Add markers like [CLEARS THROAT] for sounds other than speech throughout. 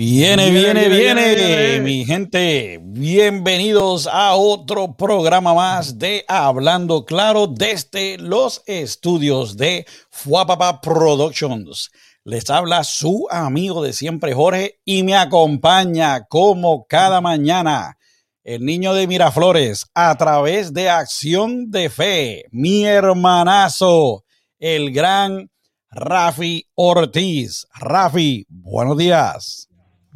Viene, viene, viene, mi gente. Bienvenidos a otro programa más de Hablando Claro desde los estudios de Fuapapa Productions. Les habla su amigo de siempre, Jorge, y me acompaña como cada mañana el niño de Miraflores a través de Acción de Fe, mi hermanazo, el gran Rafi Ortiz. Rafi, buenos días.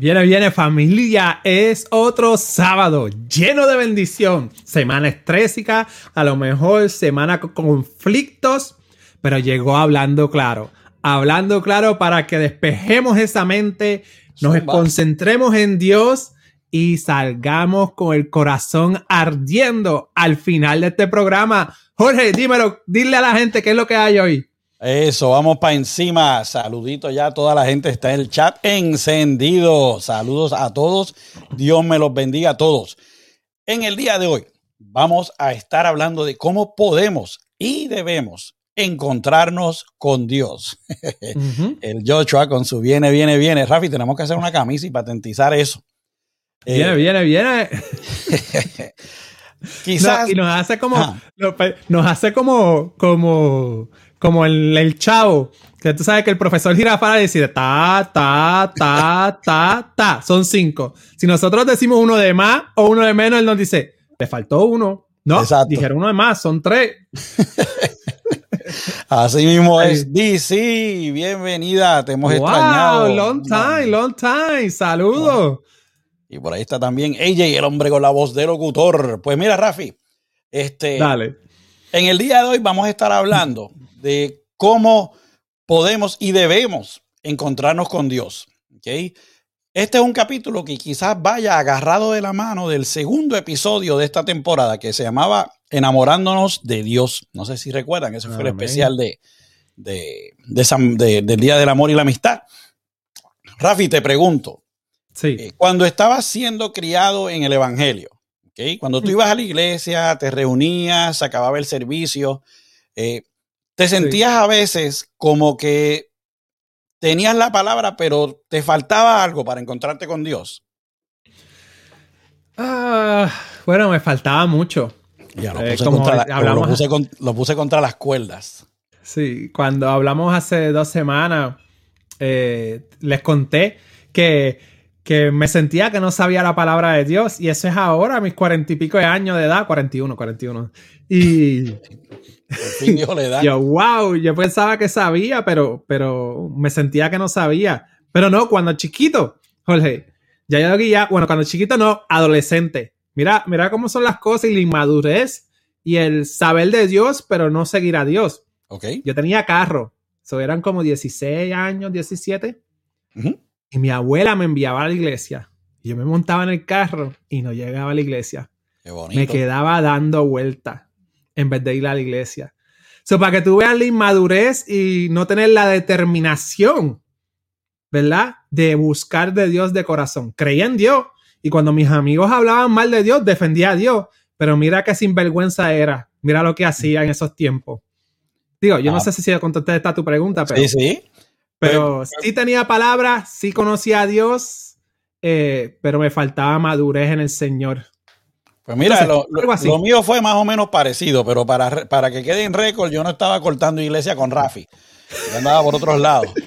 Viene, viene familia, es otro sábado lleno de bendición. Semana estrésica, a lo mejor semana con conflictos, pero llegó hablando claro. Hablando claro para que despejemos esa mente, nos concentremos en Dios y salgamos con el corazón ardiendo al final de este programa. Jorge, dímelo, dile a la gente qué es lo que hay hoy. Eso, vamos para encima. Saludito ya, toda la gente está en el chat encendido. Saludos a todos. Dios me los bendiga a todos. En el día de hoy vamos a estar hablando de cómo podemos y debemos encontrarnos con Dios. [LAUGHS] El Joshua con su viene, viene, viene. Rafi, tenemos que hacer una camisa y patentizar eso. Viene, eh, viene, viene. [LAUGHS] Quizás. y nos hace como. Nos hace como. como como el, el chavo, que tú sabes que el profesor Girafara decide ta, ta, ta, ta, ta. Son cinco. Si nosotros decimos uno de más o uno de menos, él nos dice, te faltó uno. No, dijeron uno de más, son tres. [LAUGHS] Así mismo es. DC, bienvenida, te hemos wow, extrañado. Long time, long time, saludos. Y por ahí está también AJ, el hombre con la voz de locutor. Pues mira, Rafi, este. Dale. En el día de hoy vamos a estar hablando de cómo podemos y debemos encontrarnos con Dios. ¿okay? Este es un capítulo que quizás vaya agarrado de la mano del segundo episodio de esta temporada que se llamaba Enamorándonos de Dios. No sé si recuerdan, ese fue el especial de, de, del Día del Amor y la Amistad. Rafi, te pregunto, sí. Eh, cuando estabas siendo criado en el Evangelio, ¿okay? cuando tú ibas a la iglesia, te reunías, acababa el servicio, eh, te sentías a veces como que tenías la palabra, pero te faltaba algo para encontrarte con Dios. Ah, bueno, me faltaba mucho. Ya, lo eh, puse, contra, las cuerdas. Sí, cuando hablamos hace dos semanas, eh, les conté que, que me sentía que no sabía la palabra de Dios y eso es ahora, mis cuarenta y pico de años de edad, 41, 41. Y, yo, wow, yo pensaba que sabía, pero, pero me sentía que no sabía. Pero no, cuando chiquito, Jorge, ya yo guía, bueno, cuando chiquito no, adolescente. Mira, mira cómo son las cosas y la inmadurez y el saber de Dios, pero no seguir a Dios. Ok. Yo tenía carro, eso eran como 16 años, 17. Y mi abuela me enviaba a la iglesia. Yo me montaba en el carro y no llegaba a la iglesia. Me quedaba dando vueltas en vez de ir a la iglesia. So, para que tú veas la inmadurez y no tener la determinación, ¿verdad? De buscar de Dios de corazón. Creía en Dios. Y cuando mis amigos hablaban mal de Dios, defendía a Dios. Pero mira qué sinvergüenza era. Mira lo que hacía en esos tiempos. Digo, yo no ah. sé si contesté esta tu pregunta, pero. Sí, sí. Pero pues, sí tenía palabras, sí conocía a Dios, eh, pero me faltaba madurez en el Señor. Pues mira, lo, mío fue más o menos parecido, pero para, para que quede en récord, yo no estaba cortando iglesia con Rafi. Yo andaba por otros lados. [LAUGHS]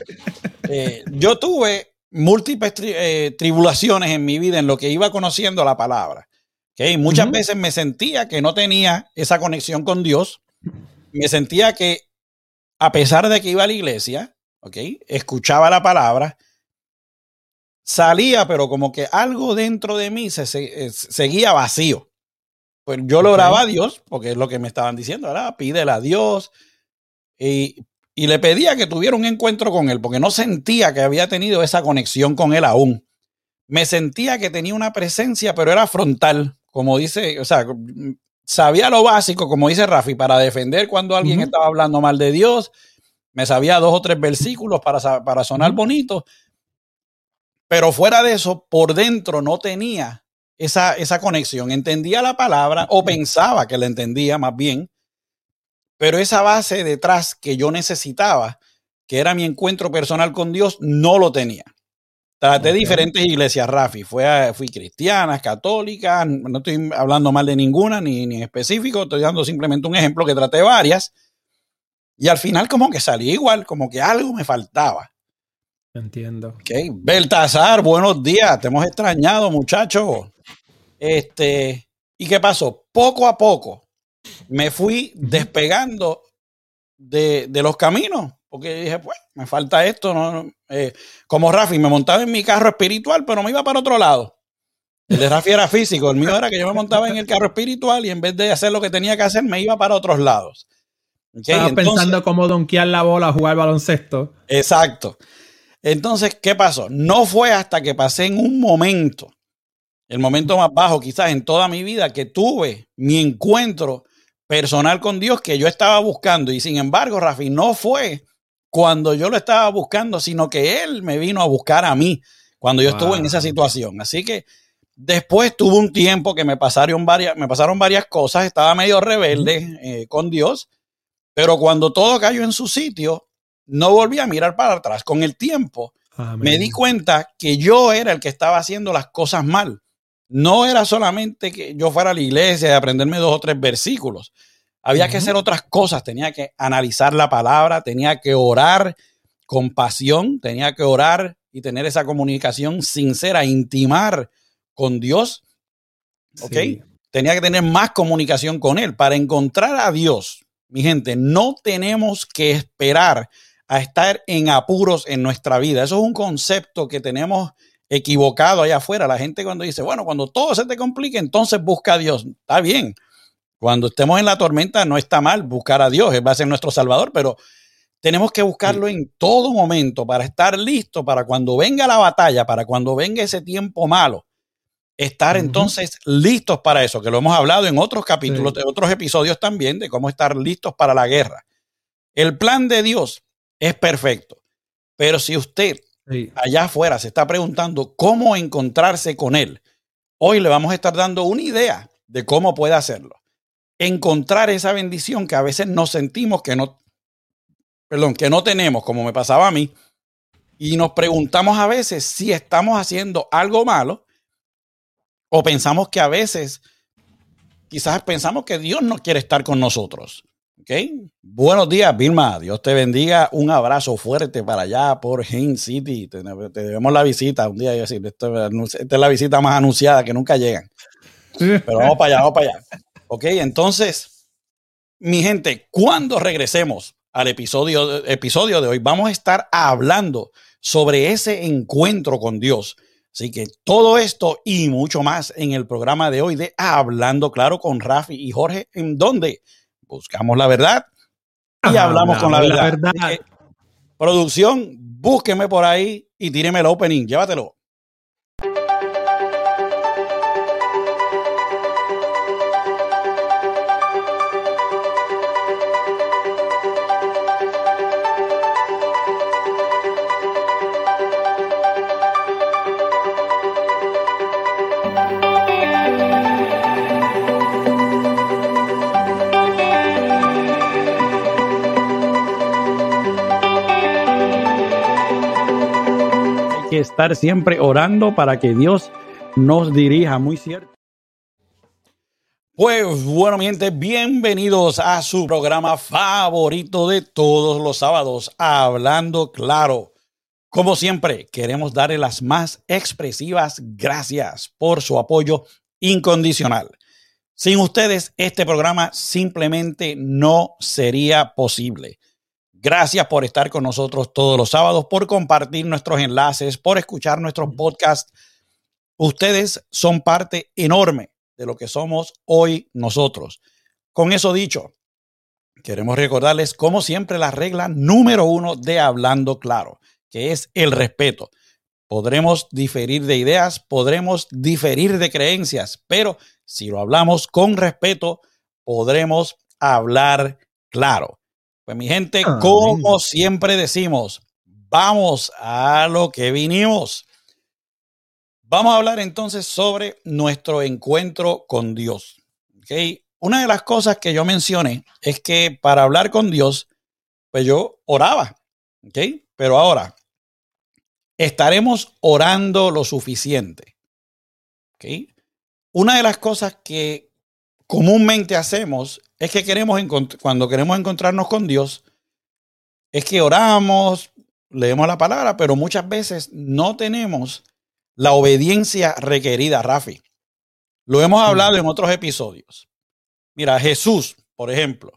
Eh, yo tuve múltiples eh, tribulaciones en mi vida en lo que iba conociendo la palabra. ¿okay? Muchas veces me sentía que no tenía esa conexión con Dios. Me sentía que, a pesar de que iba a la iglesia, ¿okay? escuchaba la palabra, salía, pero como que algo dentro de mí se, seguía vacío. Pues yo lo oraba a Dios, porque es lo que me estaban diciendo, ¿verdad? Pídele a Dios. Y, y le pedía que tuviera un encuentro con Él, porque no sentía que había tenido esa conexión con Él aún. Me sentía que tenía una presencia, pero era frontal, como dice, o sea, sabía lo básico, como dice Rafi, para defender cuando alguien estaba hablando mal de Dios. Me sabía dos o tres versículos para, para sonar bonito, pero fuera de eso, por dentro no tenía esa, esa conexión. Entendía la palabra o pensaba que la entendía más bien, pero esa base detrás que yo necesitaba, que era mi encuentro personal con Dios, no lo tenía. Traté diferentes iglesias, Rafi. Fue, fui cristiana, católica, no estoy hablando mal de ninguna, ni, ni en específico, estoy dando simplemente un ejemplo que traté varias. Y al final como que salí igual, como que algo me faltaba. Entiendo. Ok, Beltasar, buenos días, te hemos extrañado, muchacho. Este, ¿y qué pasó? Poco a poco me fui despegando de, de los caminos porque dije, pues, me falta esto. ¿no? Eh, como Rafi, me montaba en mi carro espiritual, pero me iba para otro lado. El de Rafi era físico, el mío era que yo me montaba en el carro espiritual y en vez de hacer lo que tenía que hacer, me iba para otros lados. Estaba pensando cómo donkear la bola, jugar baloncesto. Exacto. Entonces, ¿qué pasó? No fue hasta que pasé en un momento, el momento más bajo quizás en toda mi vida, que tuve mi encuentro personal con Dios que yo estaba buscando. Y sin embargo, Rafi, no fue cuando yo lo estaba buscando, sino que él me vino a buscar a mí cuando yo estuve en esa situación. Así que después tuve un tiempo que me pasaron varias, me pasaron varias cosas, estaba medio rebelde eh, con Dios, pero cuando todo cayó en su sitio, no volví a mirar para atrás. Con el tiempo me di cuenta que yo era el que estaba haciendo las cosas mal. No era solamente que yo fuera a la iglesia y aprenderme dos o tres versículos, había que hacer otras cosas, tenía que analizar la palabra, tenía que orar con pasión, tenía que orar y tener esa comunicación sincera, intimar con Dios. ¿Ok? Tenía que tener más comunicación con Él. Para encontrar a Dios, mi gente, no tenemos que esperar a estar en apuros en nuestra vida. Eso es un concepto que tenemos equivocado allá afuera. La gente cuando dice, bueno, cuando todo se te complique, entonces busca a Dios. Está bien, cuando estemos en la tormenta no está mal buscar a Dios, Él va a ser nuestro Salvador, pero tenemos que buscarlo en todo momento para estar listo para cuando venga la batalla, para cuando venga ese tiempo malo, estar entonces listos para eso, que lo hemos hablado en otros capítulos, de otros episodios también, de cómo estar listos para la guerra. El plan de Dios es perfecto, pero si usted allá afuera se está preguntando cómo encontrarse con Él, hoy le vamos a estar dando una idea de cómo puede hacerlo. Encontrar esa bendición que a veces nos sentimos que no, perdón, que no tenemos, como me pasaba a mí, y nos preguntamos a veces si estamos haciendo algo malo o pensamos que a veces, quizás pensamos que Dios no quiere estar con nosotros. ¿Ok? Buenos días, Vilma. Dios te bendiga. Un abrazo fuerte para allá por Hain City. Te, debemos la visita un día. decir, esta es la visita más anunciada que nunca llegan. Pero vamos para allá, vamos para allá. Ok, entonces, mi gente, cuando regresemos al episodio, episodio de hoy, vamos a estar hablando sobre ese encuentro con Dios. Así que todo esto y mucho más en el programa de hoy de Hablando Claro con Rafi y Jorge, en donde buscamos la verdad y hablamos con la verdad. producción, búsqueme por ahí y tíreme el opening, llévatelo. Estar siempre orando para que Dios nos dirija, muy cierto. Pues bueno, mi gente, bienvenidos a su programa favorito de todos los sábados, Hablando Claro. Como siempre, queremos darle las más expresivas gracias por su apoyo incondicional. Sin ustedes, este programa simplemente no sería posible. Gracias por estar con nosotros todos los sábados, por compartir nuestros enlaces, por escuchar nuestros podcasts. Ustedes son parte enorme de lo que somos hoy nosotros. Con eso dicho, queremos recordarles, como siempre, la regla número uno de Hablando Claro, que es el respeto. Podremos diferir de ideas, podremos diferir de creencias, pero si lo hablamos con respeto, podremos hablar claro. Pues mi gente, ah, como siempre decimos, vamos a lo que vinimos. Vamos a hablar entonces sobre nuestro encuentro con Dios. ¿okay? Una de las cosas que yo mencioné es que para hablar con Dios, pues yo oraba. ¿okay? Pero ahora, estaremos orando lo suficiente. Una de las cosas que comúnmente hacemos es que queremos cuando queremos encontrarnos con Dios, es que oramos, leemos la palabra, pero muchas veces no tenemos la obediencia requerida, Rafi. Lo hemos hablado en otros episodios. Mira, Jesús, por ejemplo,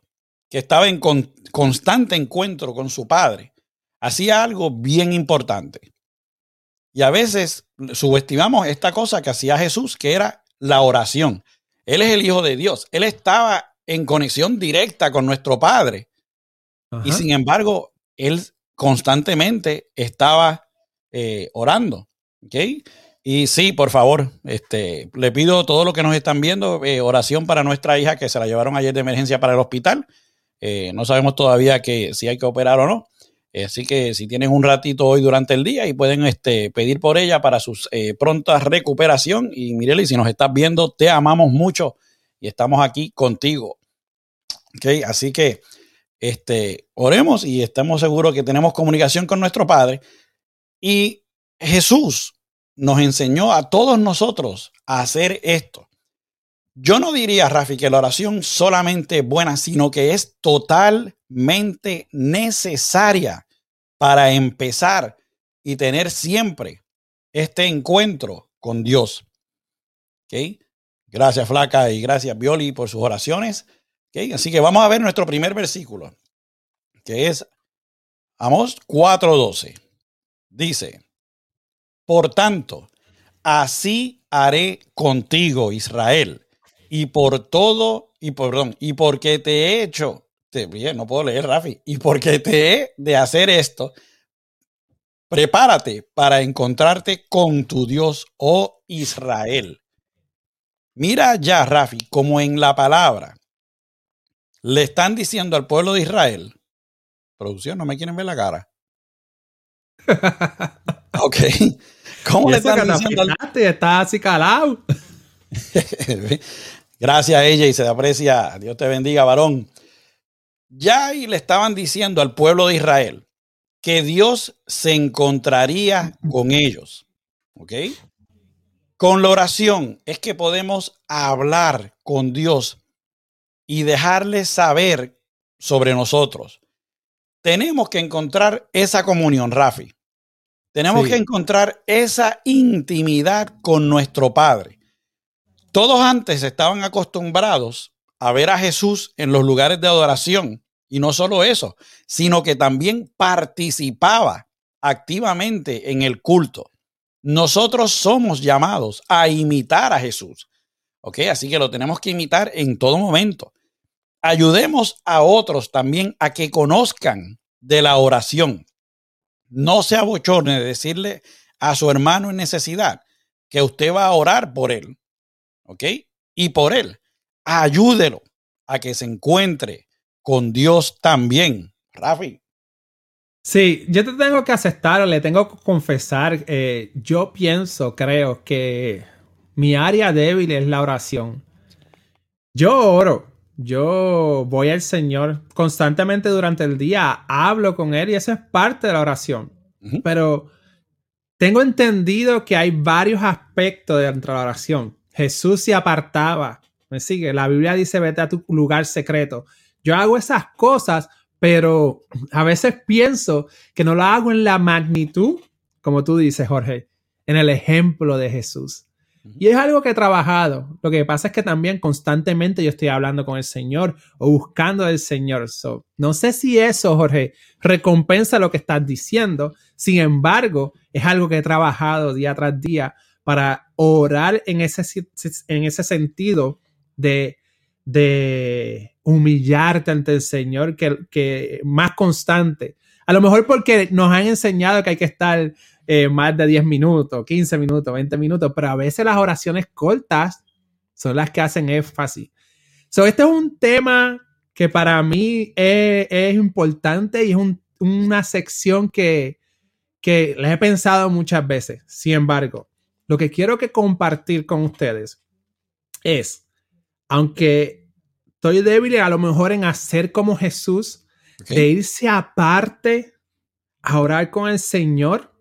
que estaba en constante encuentro con su Padre, hacía algo bien importante. Y a veces subestimamos esta cosa que hacía Jesús, que era la oración. Él es el Hijo de Dios. Él estaba en conexión directa con nuestro Padre. Y sin embargo, él constantemente estaba eh, orando. Y sí, por favor, este, le pido a todos los que nos están viendo eh, oración para nuestra hija que se la llevaron ayer de emergencia para el hospital. Eh, no sabemos todavía que, si hay que operar o no. Así que si tienen un ratito hoy durante el día y pueden este, pedir por ella para su pronta recuperación. Y Mireli, si nos estás viendo, te amamos mucho y estamos aquí contigo. Okay, así que este, oremos y estamos seguros que tenemos comunicación con nuestro Padre. Y Jesús nos enseñó a todos nosotros a hacer esto. Yo no diría, Rafi, que la oración solamente es buena, sino que es totalmente necesaria para empezar y tener siempre este encuentro con Dios. ¿Okay? Gracias, Flaca, y gracias, Violi, por sus oraciones. Así que vamos a ver nuestro primer versículo, que es Amos 4:12. Dice, por tanto, así haré contigo, Israel, y por todo, y perdón, y porque te he hecho, te, bien, no puedo leer, Rafi, y porque te he de hacer esto, prepárate para encontrarte con tu Dios, oh Israel. Mira ya, Rafi, como en la palabra le están diciendo al pueblo de Israel, producción, no me quieren ver la cara. [LAUGHS] ok. ¿Cómo le están diciendo? Al... Está así calado. [LAUGHS] [LAUGHS] Gracias a ella y se le aprecia. Dios te bendiga, varón. Ya y le estaban diciendo al pueblo de Israel que Dios se encontraría con ellos. ¿Ok? Con la oración es que podemos hablar con Dios y dejarles saber sobre nosotros. Tenemos que encontrar esa comunión, Rafi. Tenemos que encontrar esa intimidad con nuestro Padre. Todos antes estaban acostumbrados a ver a Jesús en los lugares de adoración. Y no solo eso, sino que también participaba activamente en el culto. Nosotros somos llamados a imitar a Jesús. ¿Ok? Así que lo tenemos que imitar en todo momento ayudemos a otros también a que conozcan de la oración. No se abochorne de decirle a su hermano en necesidad que usted va a orar por él. ¿Ok? Y por él, ayúdelo a que se encuentre con Dios también. Rafi. Sí, yo te tengo que aceptar, le tengo que confesar, eh, yo pienso, creo que mi área débil es la oración. Yo oro, yo voy al Señor constantemente durante el día, hablo con Él y eso es parte de la oración. Pero tengo entendido que hay varios aspectos dentro de la oración. Jesús se apartaba, me sigue, la Biblia dice vete a tu lugar secreto. Yo hago esas cosas, pero a veces pienso que no lo hago en la magnitud, como tú dices, Jorge, en el ejemplo de Jesús. Y es algo que he trabajado. Lo que pasa es que también constantemente yo estoy hablando con el Señor o buscando al Señor. no sé si eso, Jorge, recompensa lo que estás diciendo. Sin embargo, es algo que he trabajado día tras día para orar en ese, en ese sentido de, de humillarte ante el Señor, que, que más constante. A lo mejor porque nos han enseñado que hay que estar eh, más de 10 minutos, 15 minutos, 20 minutos, pero a veces las oraciones cortas son las que hacen énfasis. So, este es un tema que para mí es, importante y es una sección que, que les he pensado muchas veces. Sin embargo, lo que quiero que compartir con ustedes es, aunque estoy débil a lo mejor en hacer como Jesús, de irse aparte a orar con el Señor,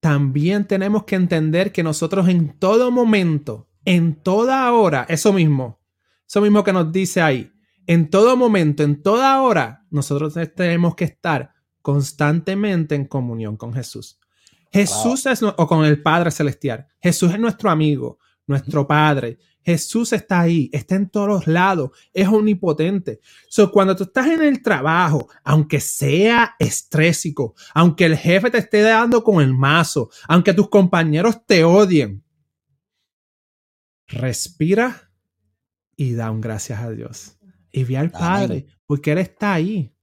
también tenemos que entender que nosotros en todo momento, en toda hora, eso mismo, eso mismo que nos dice ahí, en todo momento, en toda hora, nosotros tenemos que estar constantemente en comunión con Jesús. Jesús es, o con el Padre Celestial. Jesús es nuestro amigo, nuestro Padre. Jesús está ahí, está en todos lados, es omnipotente. So, cuando tú estás en el trabajo, aunque sea estrésico, aunque el jefe te esté dando con el mazo, aunque tus compañeros te odien, respira y da un gracias a Dios. Y ve al Padre, porque Él está ahí.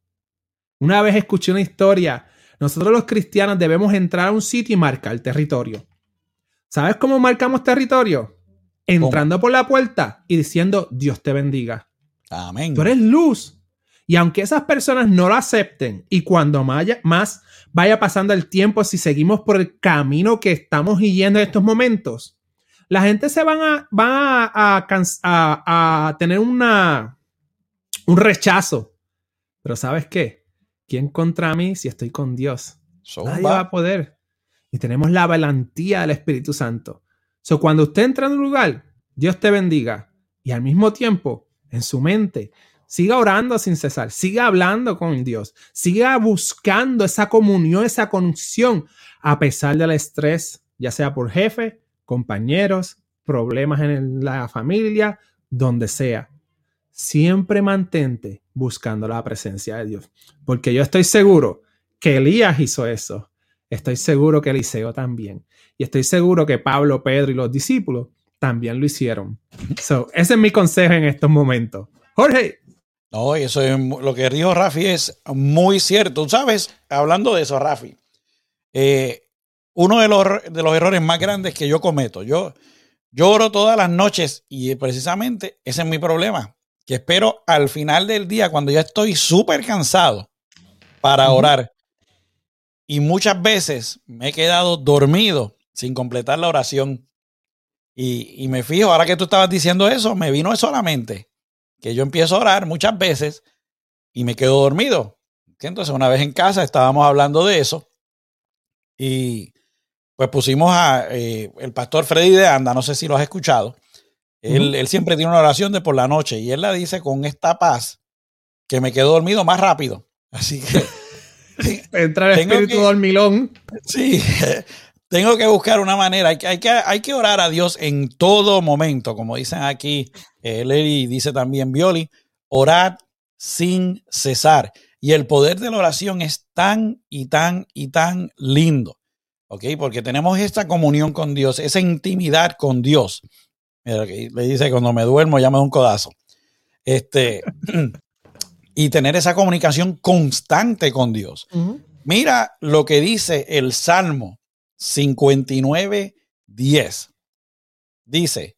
Una vez escuché una historia. Nosotros los cristianos debemos entrar a un sitio y marcar el territorio. ¿Sabes cómo marcamos territorio? entrando por la puerta y diciendo, Dios te bendiga. Amén. Tú eres luz. Y aunque esas personas no lo acepten y cuando más vaya pasando el tiempo, si seguimos por el camino que estamos yendo en estos momentos, la gente se van a, a, a, tener una, un rechazo. Pero ¿sabes qué? ¿Quién contra mí si estoy con Dios? Nadie va a poder. Y tenemos la valentía del Espíritu Santo. So, cuando usted entra en un lugar, Dios te bendiga. Y al mismo tiempo, en su mente, siga orando sin cesar, siga hablando con Dios, siga buscando esa comunión, esa conexión, a pesar del estrés, ya sea por jefe, compañeros, problemas en la familia, donde sea. Siempre mantente buscando la presencia de Dios. Porque yo estoy seguro que Elías hizo eso. Estoy seguro que Eliseo también. Y estoy seguro que Pablo, Pedro y los discípulos también lo hicieron. So, ese es mi consejo en estos momentos. Jorge. No, eso es lo que dijo Rafi es muy cierto. ¿Sabes? Hablando de eso, Rafi, eh, uno de los, de los, errores más grandes que yo cometo, yo lloro todas las noches y precisamente ese es mi problema, que espero al final del día, cuando ya estoy súper cansado, para orar. Y muchas veces me he quedado dormido sin completar la oración. Y, me fijo, ahora que tú estabas diciendo eso, me vino solamente que yo empiezo a orar muchas veces y me quedo dormido. Entonces, una vez en casa estábamos hablando de eso y pues pusimos a eh, el pastor Freddy de Anda, no sé si lo has escuchado. Él, él, siempre tiene una oración de por la noche y él la dice con esta paz que me quedo dormido más rápido. Así que [LAUGHS] Entra el espíritu dormilón. Sí, [LAUGHS] tengo que buscar una manera. Hay que, hay, que, hay que orar a Dios en todo momento. Como dicen aquí, eh, dice también Violi, orad sin cesar. Y el poder de la oración es tan y tan y tan lindo. ¿Ok? Porque tenemos esta comunión con Dios, esa intimidad con Dios. Mira, le dice, cuando me duermo ya me da un codazo. Este, [CLEARS THROAT] y tener esa comunicación constante con Dios. Mira lo que dice el Salmo 59, 10. Dice,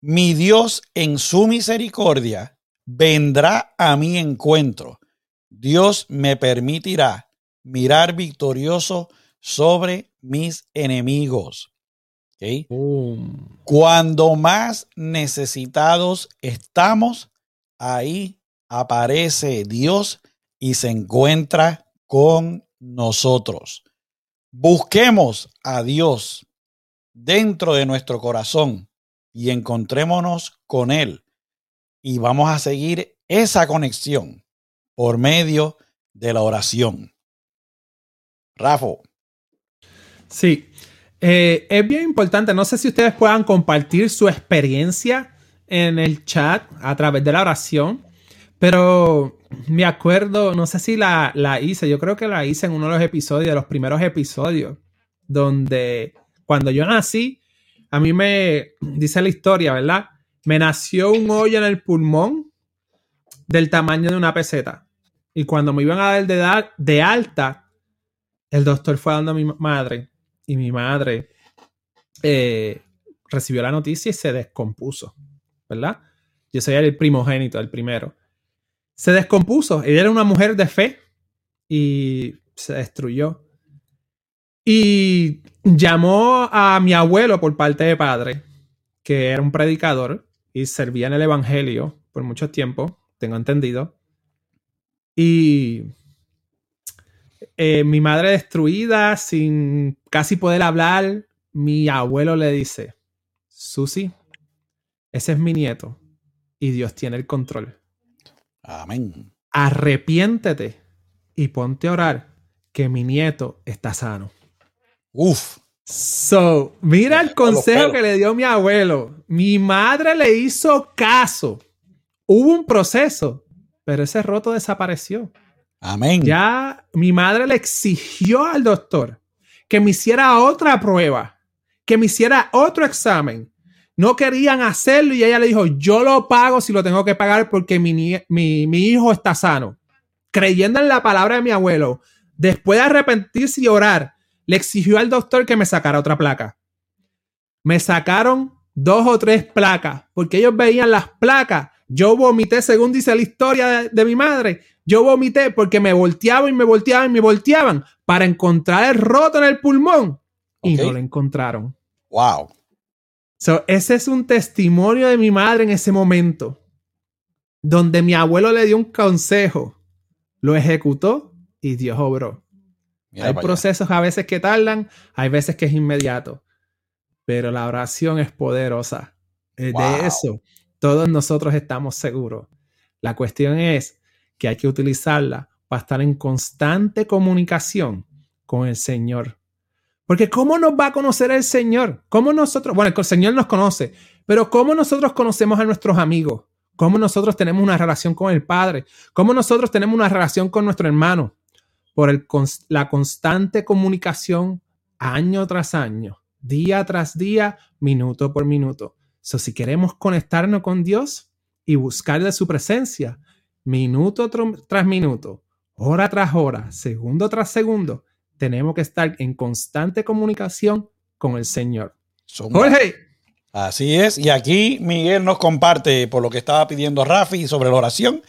mi Dios en su misericordia vendrá a mi encuentro. Dios me permitirá mirar victorioso sobre mis enemigos. Cuando más necesitados estamos, ahí aparece Dios y se encuentra con nosotros. Busquemos a Dios dentro de nuestro corazón y encontrémonos con Él. Y vamos a seguir esa conexión por medio de la oración. Rafa. Sí, eh, es bien importante. No sé si ustedes puedan compartir su experiencia en el chat a través de la oración. Pero me acuerdo, no sé si la, hice, yo creo que la hice en uno de los episodios, de los primeros episodios, donde cuando yo nací, a mí me, dice la historia, ¿verdad? Me nació un hoyo en el pulmón del tamaño de una peseta. Y cuando me iban a dar de, de alta, el doctor fue dando a mi madre. Y mi madre eh, recibió la noticia y se descompuso, ¿verdad? Yo soy el primogénito, el primero se descompuso. Ella era una mujer de fe y se destruyó. Y llamó a mi abuelo por parte de padre, que era un predicador y servía en el Evangelio por mucho tiempo, tengo entendido. Y eh, mi madre destruida, sin casi poder hablar, mi abuelo le dice, Susi, ese es mi nieto y Dios tiene el control. Amén. Arrepiéntete y ponte a orar que mi nieto está sano. Uf. So, mira el consejo que le dio mi abuelo. Mi madre le hizo caso. Hubo un proceso, pero ese roto desapareció. Amén. Ya mi madre le exigió al doctor que me hiciera otra prueba, que me hiciera otro examen. No querían hacerlo y ella le dijo, yo lo pago si lo tengo que pagar porque mi, mi hijo está sano. Creyendo en la palabra de mi abuelo, después de arrepentirse y orar, le exigió al doctor que me sacara otra placa. Me sacaron dos o tres placas, porque ellos veían las placas. Yo vomité, según dice la historia de, mi madre, yo vomité porque me volteaban y me volteaban y me volteaban para encontrar el roto en el pulmón y no lo encontraron. Wow. So, ese es un testimonio de mi madre en ese momento, donde mi abuelo le dio un consejo, lo ejecutó y Dios obró hay procesos a veces que tardan, hay veces que es inmediato, pero la oración es poderosa. Eh, de eso todos nosotros estamos seguros. La cuestión es que hay que utilizarla para estar en constante comunicación con el Señor. Porque ¿cómo nos va a conocer el Señor? ¿Cómo nosotros, bueno, el Señor nos conoce, pero ¿cómo nosotros conocemos a nuestros amigos? ¿Cómo nosotros tenemos una relación con el Padre? ¿Cómo nosotros tenemos una relación con nuestro hermano? por la constante comunicación año tras año, día tras día, minuto por minuto. So, si queremos conectarnos con Dios y buscar de su presencia, minuto tras minuto, hora tras hora, segundo tras segundo, tenemos que estar en constante comunicación con el Señor. Jorge. Así es. Y aquí Miguel nos comparte por lo que estaba pidiendo Rafi sobre la oración.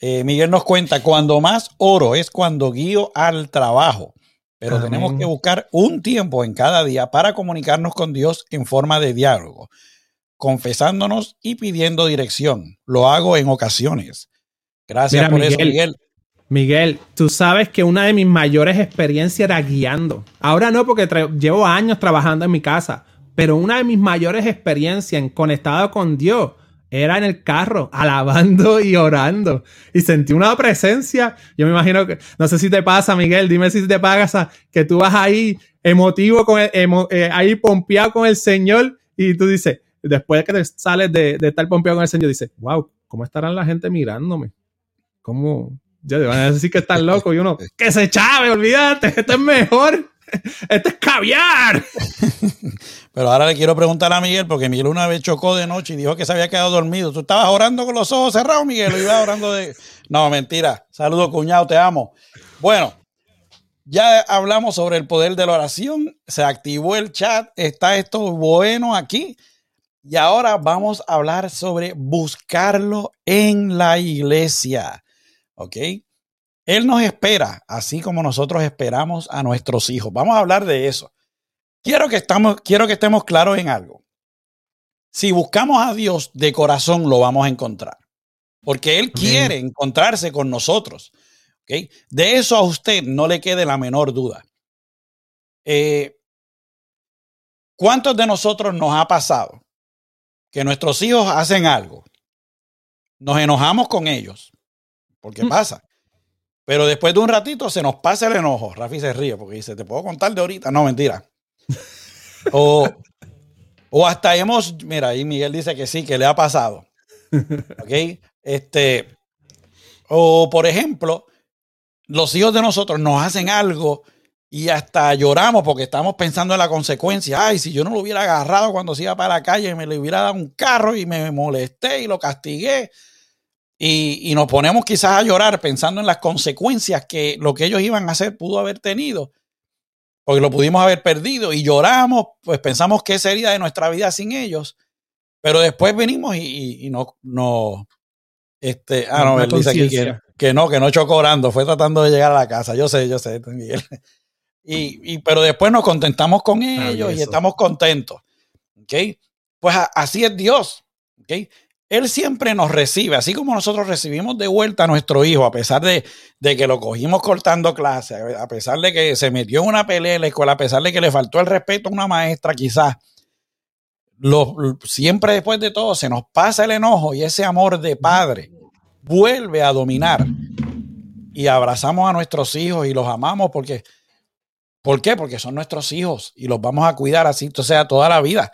Eh, Miguel nos cuenta, cuando más oro es cuando guío al trabajo, pero tenemos que buscar un tiempo en cada día para comunicarnos con Dios en forma de diálogo, confesándonos y pidiendo dirección. Lo hago en ocasiones. Gracias por eso, Miguel. Miguel, tú sabes que una de mis mayores experiencias era guiando. Ahora no, porque llevo años trabajando en mi casa, pero una de mis mayores experiencias en conectado con Dios era en el carro, [LAUGHS] alabando y orando. Y sentí una presencia. Yo me imagino que, no sé si te pasa, Miguel, dime si te pasa, que tú vas ahí emotivo, con eh, ahí pompeado con el Señor y tú dices, después de que te sales de, estar pompeado con el Señor, dices, wow, ¿cómo estarán la gente mirándome? ¿Cómo? Ya te van a decir que estás loco y uno, que se chave, olvídate, esto es mejor. Esto es caviar. [LAUGHS] Pero ahora le quiero preguntar a Miguel, porque Miguel una vez chocó de noche y dijo que se había quedado dormido. ¿Tú estabas orando con los ojos cerrados, Miguel? ¿O ibas orando de.? No, mentira. Saludos, cuñado, te amo. Bueno, ya hablamos sobre el poder de la oración. Se activó el chat. Está esto bueno aquí. Y ahora vamos a hablar sobre buscarlo en la iglesia. ¿Ok? Él nos espera, así como nosotros esperamos a nuestros hijos. Vamos a hablar de eso. Quiero que, estamos, quiero que estemos claros en algo. Si buscamos a Dios de corazón, lo vamos a encontrar. Porque Él quiere encontrarse con nosotros. De eso a usted no le quede la menor duda. Eh, ¿Cuántos de nosotros nos ha pasado que nuestros hijos hacen algo? Nos enojamos con ellos. Porque mm. pasa. Pero después de un ratito se nos pasa el enojo. Rafi se ríe porque dice, ¿te puedo contar de ahorita? No, mentira. [LAUGHS] o, o hasta hemos, mira, ahí Miguel dice que sí, que le ha pasado. [LAUGHS] ¿Ok? Este, o por ejemplo, los hijos de nosotros nos hacen algo y hasta lloramos porque estamos pensando en la consecuencia. Ay, si yo no lo hubiera agarrado cuando se iba para la calle, me le hubiera dado un carro y me molesté y lo castigué. Y, nos ponemos quizás a llorar pensando en las consecuencias que lo que ellos iban a hacer pudo haber tenido, porque lo pudimos haber perdido. Y lloramos, pues pensamos qué sería de nuestra vida sin ellos, pero después venimos y, no, no, este, ah, no, él dice aquí que, no, que no chocó orando, fue tratando de llegar a la casa, yo sé, yo sé, Miguel. Y, pero después nos contentamos con ellos y estamos contentos. ¿Ok? Pues así es Dios. ¿Ok? Él siempre nos recibe, así como nosotros recibimos de vuelta a nuestro hijo, a pesar de, que lo cogimos cortando clases, a pesar de que se metió en una pelea en la escuela, a pesar de que le faltó el respeto a una maestra quizás. siempre después de todo se nos pasa el enojo y ese amor de padre vuelve a dominar y abrazamos a nuestros hijos y los amamos porque, ¿por qué? Porque son nuestros hijos y los vamos a cuidar así, o sea, toda la vida.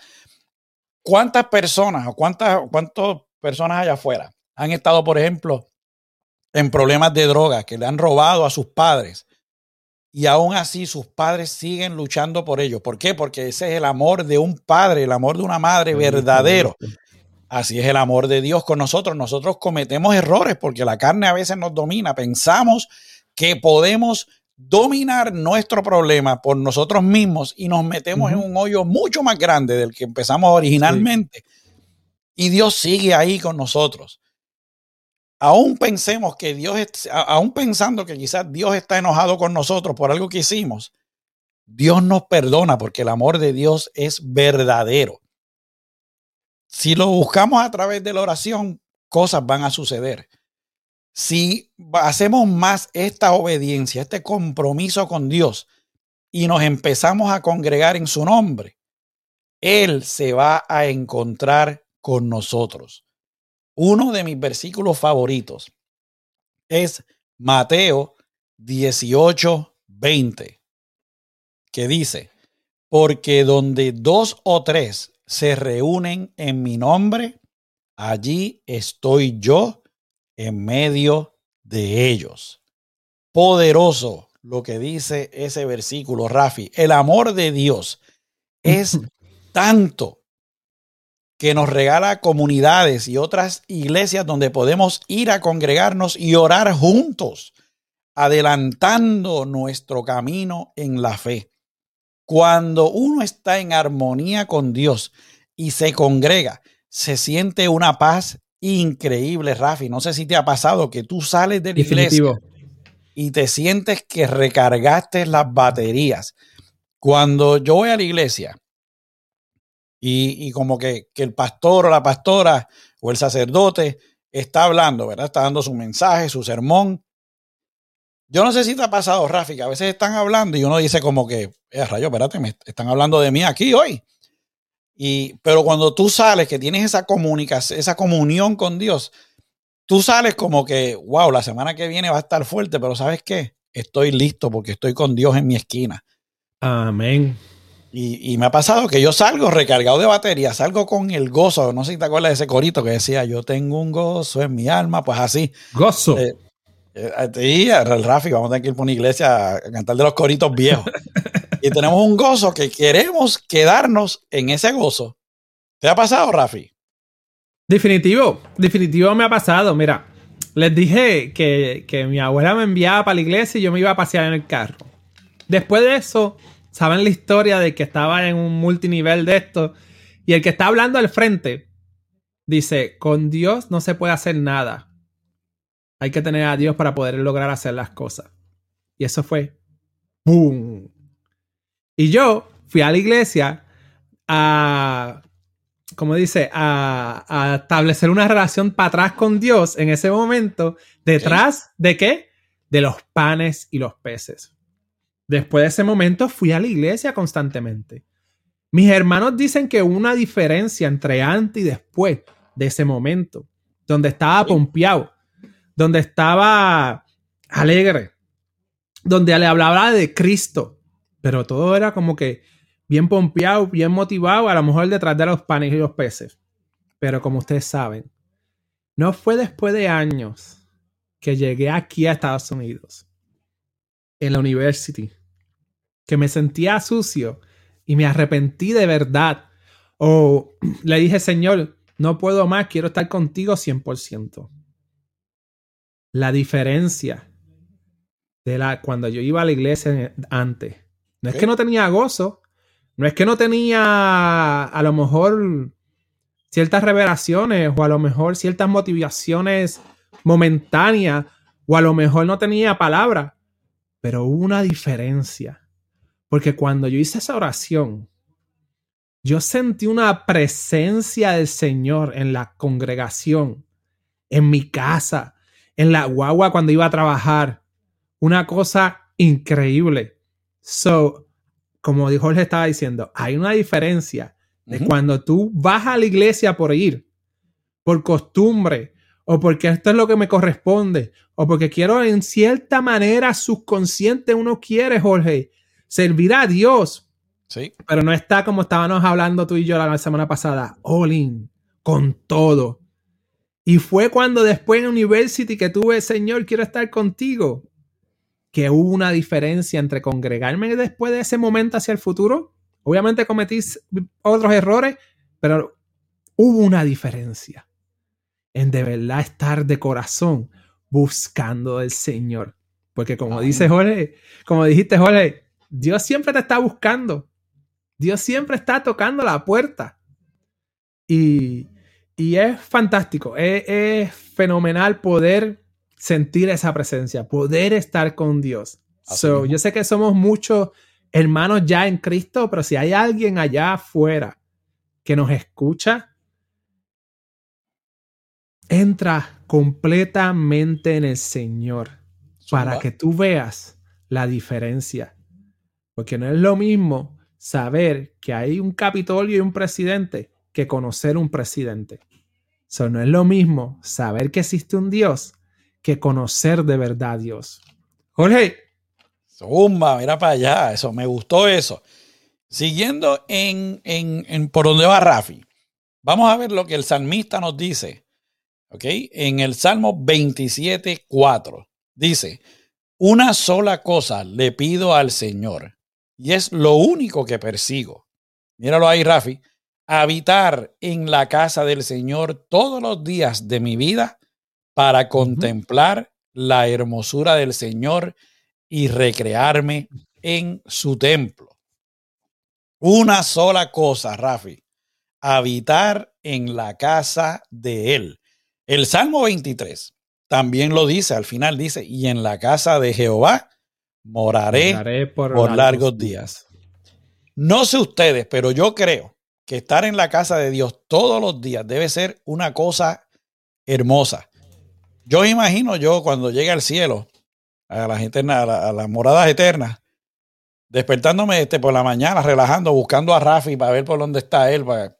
¿Cuántas personas o cuántas, cuántos personas allá afuera han estado, por ejemplo, en problemas de droga, que le han robado a sus padres y aún así sus padres siguen luchando por ellos. ¿Por qué? Porque ese es el amor de un padre, el amor de una madre verdadero. Así es el amor de Dios con nosotros. Nosotros cometemos errores porque la carne a veces nos domina. Pensamos que podemos dominar nuestro problema por nosotros mismos y nos metemos en un hoyo mucho más grande del que empezamos originalmente. Y Dios sigue ahí con nosotros. Aún pensemos que Dios, aún pensando que quizás Dios está enojado con nosotros por algo que hicimos, Dios nos perdona porque el amor de Dios es verdadero. Si lo buscamos a través de la oración, cosas van a suceder. Si hacemos más esta obediencia, este compromiso con Dios y nos empezamos a congregar en su nombre, Él se va a encontrar con nosotros. Uno de mis versículos favoritos es Mateo 18, 20, que dice, porque donde dos o tres se reúnen en mi nombre, allí estoy yo en medio de ellos. Poderoso lo que dice ese versículo, Rafi. El amor de Dios es [LAUGHS] tanto que nos regala comunidades y otras iglesias donde podemos ir a congregarnos y orar juntos, adelantando nuestro camino en la fe. Cuando uno está en armonía con Dios y se congrega, se siente una paz increíble, Rafi. No sé si te ha pasado que tú sales de la iglesia y te sientes que recargaste las baterías. Cuando yo voy a la iglesia, y, como que, el pastor o la pastora o el sacerdote está hablando, ¿verdad? Está dando su mensaje, su sermón. Yo no sé si te ha pasado, Rafi, que a veces están hablando y uno dice como que, eh, rayo, espérate, me están hablando de mí aquí hoy. Y, pero cuando tú sales, que tienes esa comunicación, esa comunión con Dios, tú sales como que, wow, la semana que viene va a estar fuerte, pero ¿sabes qué? Estoy listo porque estoy con Dios en mi esquina. Amén. Y, me ha pasado que yo salgo recargado de batería, salgo con el gozo. No sé si te acuerdas de ese corito que decía, yo tengo un gozo en mi alma, pues así. Gozo. Eh, eh, el Rafi, vamos a tener que ir por una iglesia a cantar de los coritos viejos. [LAUGHS] y tenemos un gozo que queremos quedarnos en ese gozo. ¿Te ha pasado, Rafi? Definitivo, definitivo me ha pasado. Mira, les dije que, que mi abuela me enviaba para la iglesia y yo me iba a pasear en el carro. Después de eso, saben la historia de que estaba en un multinivel de esto. Y el que está hablando al frente dice, con Dios no se puede hacer nada. Hay que tener a Dios para poder lograr hacer las cosas. Y eso fue ¡boom! Y yo fui a la iglesia a, como dice, a, establecer una relación para atrás con Dios en ese momento, detrás de qué? De los panes y los peces. Después de ese momento fui a la iglesia constantemente. Mis hermanos dicen que hubo una diferencia entre antes y después de ese momento, donde estaba pompeado, donde estaba alegre, donde le hablaba de Cristo, pero todo era como que bien pompeado, bien motivado, a lo mejor detrás de los panes y los peces. Pero como ustedes saben, no fue después de años que llegué aquí a Estados Unidos, en la university, que me sentía sucio y me arrepentí de verdad. O le dije, Señor, no puedo más, quiero estar contigo 100%. La diferencia de la cuando yo iba a la iglesia antes. No es que no tenía gozo, no es que no tenía a lo mejor ciertas revelaciones o a lo mejor ciertas motivaciones momentáneas o a lo mejor no tenía palabra, pero hubo una diferencia. Porque cuando yo hice esa oración, yo sentí una presencia del Señor en la congregación, en mi casa, en la guagua cuando iba a trabajar. Una cosa increíble. So, como Jorge estaba diciendo, hay una diferencia de cuando tú vas a la iglesia por ir, por costumbre, o porque esto es lo que me corresponde, o porque quiero en cierta manera subconsciente uno quiere, Jorge, servir a Dios. Sí. Pero no está como estábamos hablando tú y yo la semana pasada, all in, con todo. Y fue cuando después en University que tuve, Señor, quiero estar contigo que hubo una diferencia entre congregarme después de ese momento hacia el futuro. Obviamente cometí otros errores, pero hubo una diferencia en de verdad estar de corazón buscando al Señor. Porque como dice Jorge, como dijiste Jorge, Dios siempre te está buscando. Dios siempre está tocando la puerta. Y, es fantástico, es fenomenal poder sentir esa presencia, poder estar con Dios. yo sé que somos muchos hermanos ya en Cristo, pero si hay alguien allá afuera que nos escucha, entra completamente en el Señor para que tú veas la diferencia. Porque no es lo mismo saber que hay un Capitolio y un presidente que conocer un presidente. Eso no es lo mismo saber que existe un Dios que conocer de verdad a Dios. Jorge. Zumba, mira para allá, eso, me gustó eso. Siguiendo en, en, por donde va Rafi, vamos a ver lo que el salmista nos dice. ¿Ok? En el Salmo 27, 4 dice, una sola cosa le pido al Señor y es lo único que persigo. Míralo ahí, Rafi. Habitar en la casa del Señor todos los días de mi vida para contemplar la hermosura del Señor y recrearme en su templo. Una sola cosa, Rafi, habitar en la casa de Él. El Salmo 23 también lo dice, al final dice, y en la casa de Jehová moraré, por, por largos días. No sé ustedes, pero yo creo que estar en la casa de Dios todos los días debe ser una cosa hermosa. Yo imagino yo cuando llegue al cielo, a las eternas, a, las moradas eternas, despertándome este por la mañana, relajando, buscando a Rafi para ver por dónde está él, para,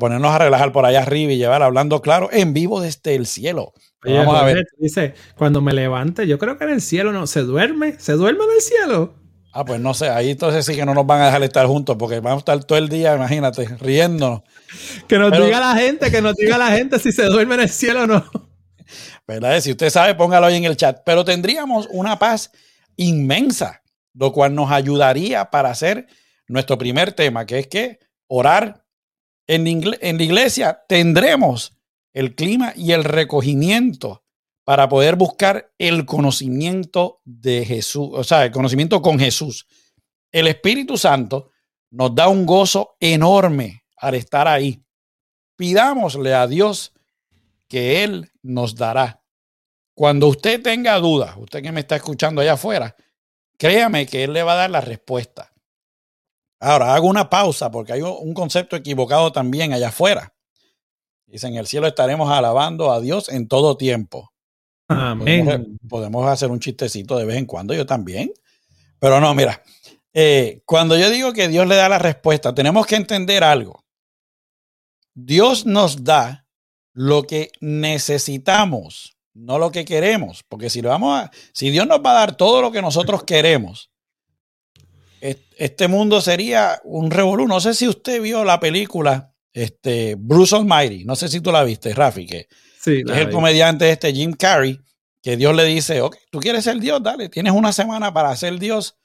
ponernos a relajar por allá arriba y llevar hablando claro en vivo desde el cielo. Vamos a ver. Dice, cuando me levante, yo creo que en el cielo no, ¿se duerme? ¿Se duerme en el cielo? Ah, pues no sé, ahí entonces sí que no nos van a dejar estar juntos porque vamos a estar todo el día, imagínate, riéndonos. Que nos diga la gente, que nos diga la gente si se duerme en el cielo o no. ¿Verdad? Si usted sabe, póngalo ahí en el chat. Pero tendríamos una paz inmensa, lo cual nos ayudaría para hacer nuestro primer tema, que es que orar en, en la iglesia tendremos el clima y el recogimiento para poder buscar el conocimiento de Jesús, o sea, el conocimiento con Jesús. El Espíritu Santo nos da un gozo enorme al estar ahí. Pidámosle a Dios que Él nos dará. Cuando usted tenga dudas, usted que me está escuchando allá afuera, créame que Él le va a dar la respuesta. Ahora, hago una pausa porque hay un concepto equivocado también allá afuera. Dice, en el cielo estaremos alabando a Dios en todo tiempo. Amén. Podemos, hacer un chistecito de vez en cuando, yo también. Pero no, mira, eh, cuando yo digo que Dios le da la respuesta, tenemos que entender algo. Dios nos da lo que necesitamos, no lo que queremos. Porque si, lo vamos a, si Dios nos va a dar todo lo que nosotros queremos, este mundo sería un revolú. No sé si usted vio la película este, Bruce Almighty. No sé si tú la viste, Rafi, que, es el comediante este Jim Carrey, que Dios le dice, ok, tú quieres ser Dios, dale, tienes una semana para ser Dios.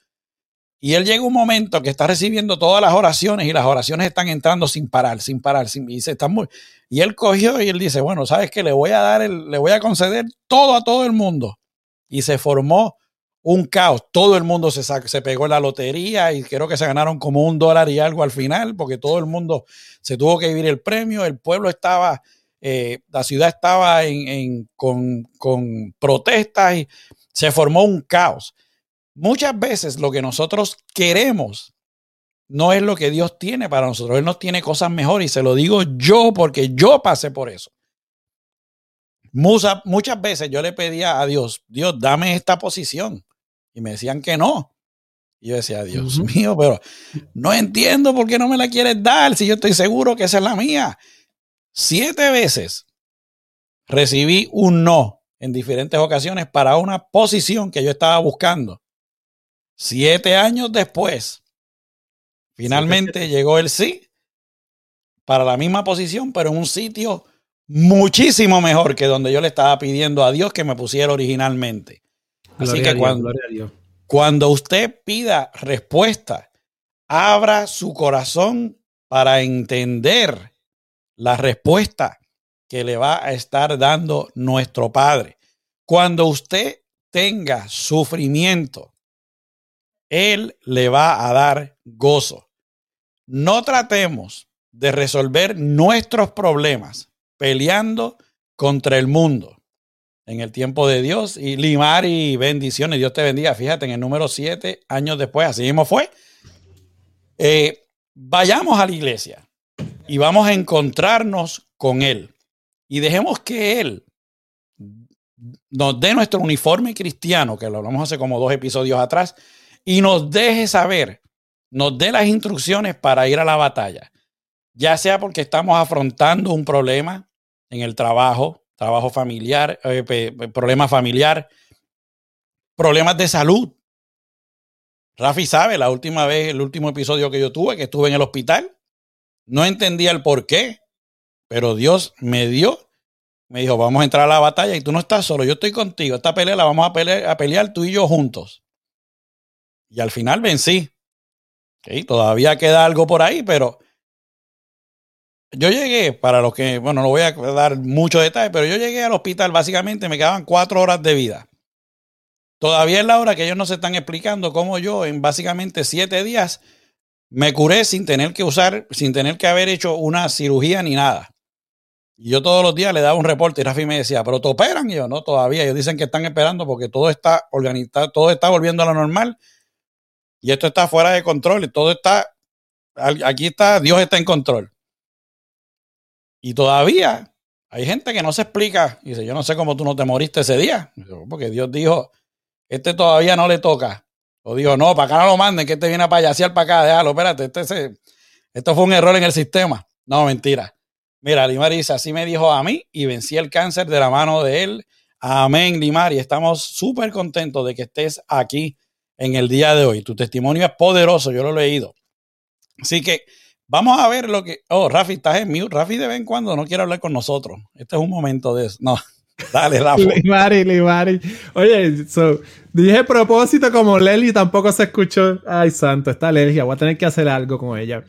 Y él llega un momento que está recibiendo todas las oraciones y las oraciones están entrando sin parar, sin parar, sin, y se están muy, y él cogió y él dice, bueno, ¿sabes qué? Le voy a dar, el, le voy a conceder todo a todo el mundo. Y se formó un caos. Todo el mundo se, se pegó en la lotería y creo que se ganaron como un dólar y algo al final, porque todo el mundo se tuvo que vivir el premio. El pueblo estaba, eh, la ciudad estaba en, con, con protestas y se formó un caos. Muchas veces lo que nosotros queremos no es lo que Dios tiene para nosotros. Él nos tiene cosas mejores y se lo digo yo porque yo pasé por eso. Muchas, muchas veces yo le pedía a Dios, Dios, dame esta posición. Y me decían que no. Y yo decía, Dios mío, pero no entiendo por qué no me la quieres dar si yo estoy seguro que esa es la mía. Siete veces recibí un no en diferentes ocasiones para una posición que yo estaba buscando. Siete años después, finalmente llegó el sí para la misma posición, pero en un sitio muchísimo mejor que donde yo le estaba pidiendo a Dios que me pusiera originalmente. Así que cuando, cuando usted pida respuesta, abra su corazón para entender la respuesta que le va a estar dando nuestro Padre. Cuando usted tenga sufrimiento, Él le va a dar gozo. No tratemos de resolver nuestros problemas peleando contra el mundo en el tiempo de Dios. Y limar y bendiciones, Dios te bendiga. Fíjate, en el número 7, años después, así mismo fue. Eh, vayamos a la iglesia y vamos a encontrarnos con Él. Y dejemos que Él nos dé nuestro uniforme cristiano, que lo hablamos hace como dos episodios atrás, y nos deje saber, nos dé las instrucciones para ir a la batalla. Ya sea porque estamos afrontando un problema en el trabajo, trabajo familiar, eh, problemas familiar, problemas de salud. Rafi sabe, la última vez, el último episodio que yo tuve, que estuve en el hospital, no entendía el por qué, pero Dios me dio, me dijo, vamos a entrar a la batalla y tú no estás solo, yo estoy contigo, esta pelea la vamos a pelear, a pelear tú y yo juntos. Y al final vencí. Todavía queda algo por ahí, pero yo llegué, para los que, bueno, no voy a dar muchos detalles, pero yo llegué al hospital, básicamente me quedaban cuatro horas de vida. Todavía es la hora que ellos no se están explicando cómo yo en básicamente siete días me curé sin tener que usar, sin tener que haber hecho una cirugía ni nada. Y yo todos los días le daba un reporte y Rafi me decía, pero te operan. Yo, no, todavía. Ellos dicen que están esperando porque todo está organizado, todo está volviendo a lo normal. Y esto está fuera de control y todo está, aquí está, Dios está en control. Y todavía hay gente que no se explica. Y dice, yo no sé cómo tú no te moriste ese día. Porque Dios dijo, este todavía no le toca. O dijo, no, para acá no lo manden, que este viene a payasear para acá, déjalo, espérate, este esto fue un error en el sistema. No, mentira. Mira, Limar dice, así me dijo a mí y vencí el cáncer de la mano de él. Amén, Limar. Y estamos súper contentos de que estés aquí en el día de hoy. Tu testimonio es poderoso, yo lo he leído. Así que Vamos a ver lo que. Oh, Rafi, estás en mute. Rafi de vez en cuando no quiere hablar con nosotros. Este es un momento de eso. No. [LAUGHS] Dale, Rafi. Limari, Limari. Oye, so, dije propósito como Leli tampoco se escuchó. Ay, santo, está alergia. Voy a tener que hacer algo con ella.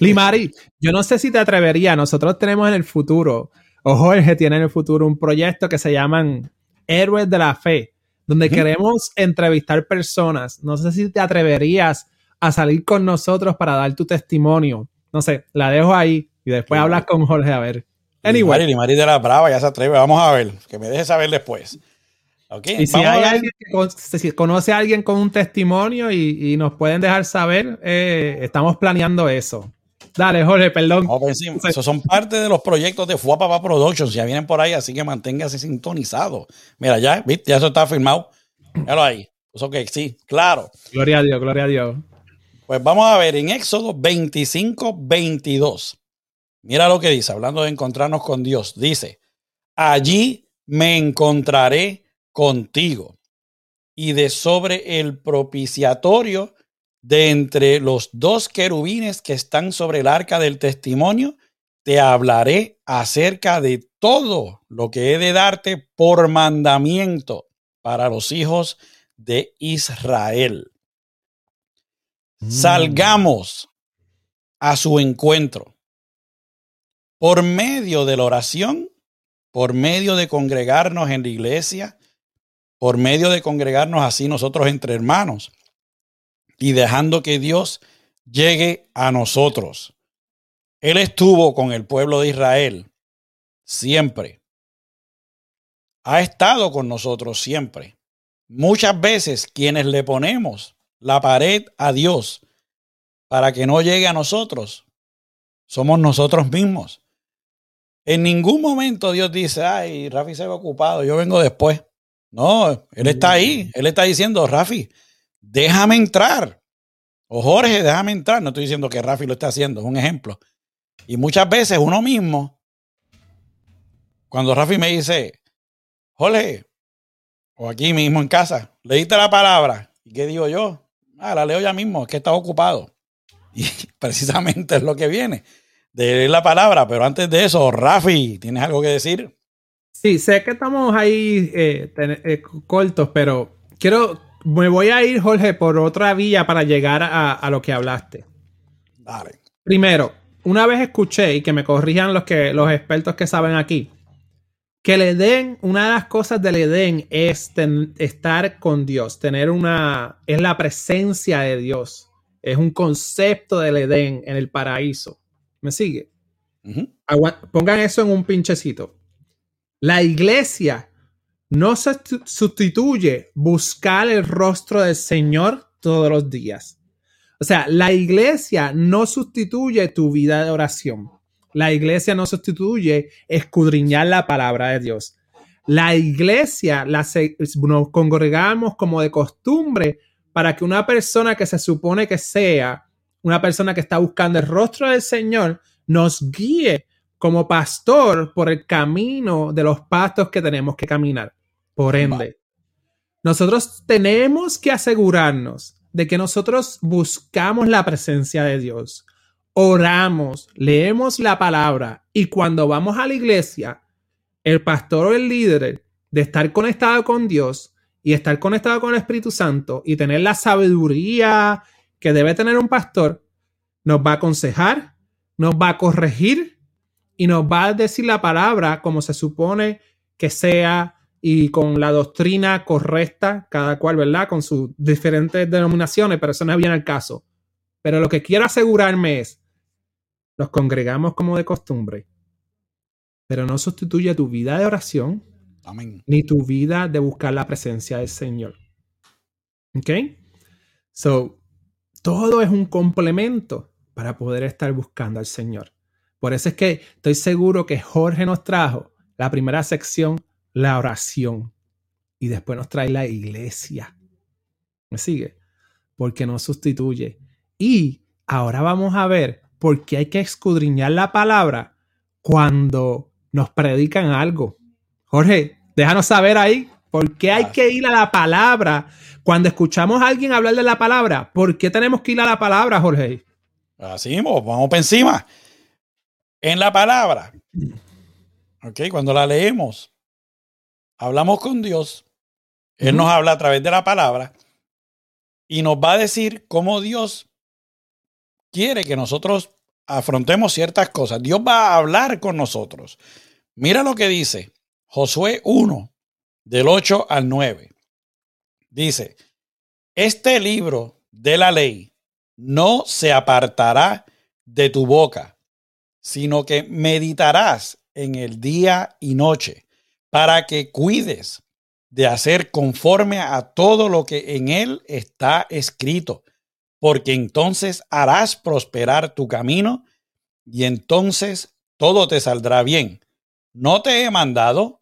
Limari, [LAUGHS] yo no sé si te atrevería. Nosotros tenemos en el futuro, o Jorge tiene en el futuro, un proyecto que se llaman Héroes de la Fe, donde queremos entrevistar personas. No sé si te atreverías a salir con nosotros para dar tu testimonio. No sé, la dejo ahí y después hablas con Jorge a ver. Anyway. Y Mari de la Brava ya se atreve. Vamos a ver, que me deje saber después. y si hay alguien que conoce a alguien con un testimonio y, nos pueden dejar saber, eh, estamos planeando eso. Dale, Jorge, perdón. Pues Esos son parte de los proyectos de Fuapapa Productions. Ya vienen por ahí, así que manténgase sintonizado. Mira, ya, ¿viste? Ya eso está firmado. Míralo ahí. Pues ok, sí, claro. Gloria a Dios, gloria a Dios. Pues vamos a ver en Éxodo 25, 22. Mira lo que dice, hablando de encontrarnos con Dios. Dice, allí me encontraré contigo. Y de sobre el propiciatorio de entre los dos querubines que están sobre el arca del testimonio, te hablaré acerca de todo lo que he de darte por mandamiento para los hijos de Israel. Mm. Salgamos a su encuentro por medio de la oración, por medio de congregarnos en la iglesia, por medio de congregarnos así nosotros entre hermanos y dejando que Dios llegue a nosotros. Él estuvo con el pueblo de Israel siempre. Ha estado con nosotros siempre. Muchas veces quienes le ponemos la pared a Dios. para que no llegue a nosotros somos nosotros mismos. En ningún momento Dios dice, ay, Rafi se va ocupado, yo vengo después. No, Él está ahí. Él está diciendo, Rafi, déjame entrar. O Jorge, déjame entrar. No estoy diciendo que Rafi lo está haciendo, es un ejemplo. Y muchas veces uno mismo, cuando Rafi me dice, Jorge, o aquí mismo en casa, leíste la palabra. ¿Y qué digo yo? Ah, la leo ya mismo, es que estaba ocupado. [LAUGHS] Y precisamente es lo que viene de leer la palabra. Pero antes de eso, Rafi, ¿tienes algo que decir? Sí, sé que estamos ahí eh, eh, cortos, pero quiero, me voy a ir, Jorge, por otra vía para llegar a, lo que hablaste. Dale. Primero, una vez escuché, y que me corrijan los, que, los expertos que saben aquí, que el Edén, una de las cosas del Edén es estar con Dios, tener una, es la presencia de Dios, es un concepto del Edén en el paraíso. ¿Me sigue? Pongan eso en un pinchecito. La iglesia no se sustituye buscar el rostro del Señor todos los días. O sea, la iglesia no sustituye tu vida de oración. La iglesia no sustituye escudriñar la palabra de Dios. La iglesia nos congregamos como de costumbre para que una persona que se supone que sea una persona que está buscando el rostro del Señor nos guíe como pastor por el camino de los pastos que tenemos que caminar. Por ende, nosotros tenemos que asegurarnos de que nosotros buscamos la presencia de Dios, oramos, leemos la palabra y cuando vamos a la iglesia, el pastor o el líder de estar conectado con Dios y estar conectado con el Espíritu Santo y tener la sabiduría que debe tener un pastor, nos va a aconsejar, nos va a corregir y nos va a decir la palabra como se supone que sea y con la doctrina correcta, cada cual, ¿verdad? Con sus diferentes denominaciones, pero eso no es bien el caso. Pero lo que quiero asegurarme es, nos congregamos como de costumbre, pero no sustituye tu vida de oración, ni tu vida de buscar la presencia del Señor. ¿Ok? So, todo es un complemento para poder estar buscando al Señor. Por eso es que estoy seguro que Jorge nos trajo la primera sección, la oración, y después nos trae la iglesia. ¿Me sigue? Porque nos sustituye. Y ahora vamos a ver por qué hay que escudriñar la palabra cuando nos predican algo. Jorge, déjanos saber ahí por qué hay que ir a la palabra. Cuando escuchamos a alguien hablar de la palabra, ¿por qué tenemos que ir a la palabra, Jorge? Así, vamos para encima. En la palabra, ok, cuando la leemos, hablamos con Dios, Él nos habla a través de la palabra y nos va a decir cómo Dios quiere que nosotros afrontemos ciertas cosas. Dios va a hablar con nosotros. Mira lo que dice Josué 1, del 8 al 9. Dice, este libro de la ley no se apartará de tu boca sino que meditarás en el día y noche para que cuides de hacer conforme a todo lo que en él está escrito, porque entonces harás prosperar tu camino y entonces todo te saldrá bien. No te he mandado,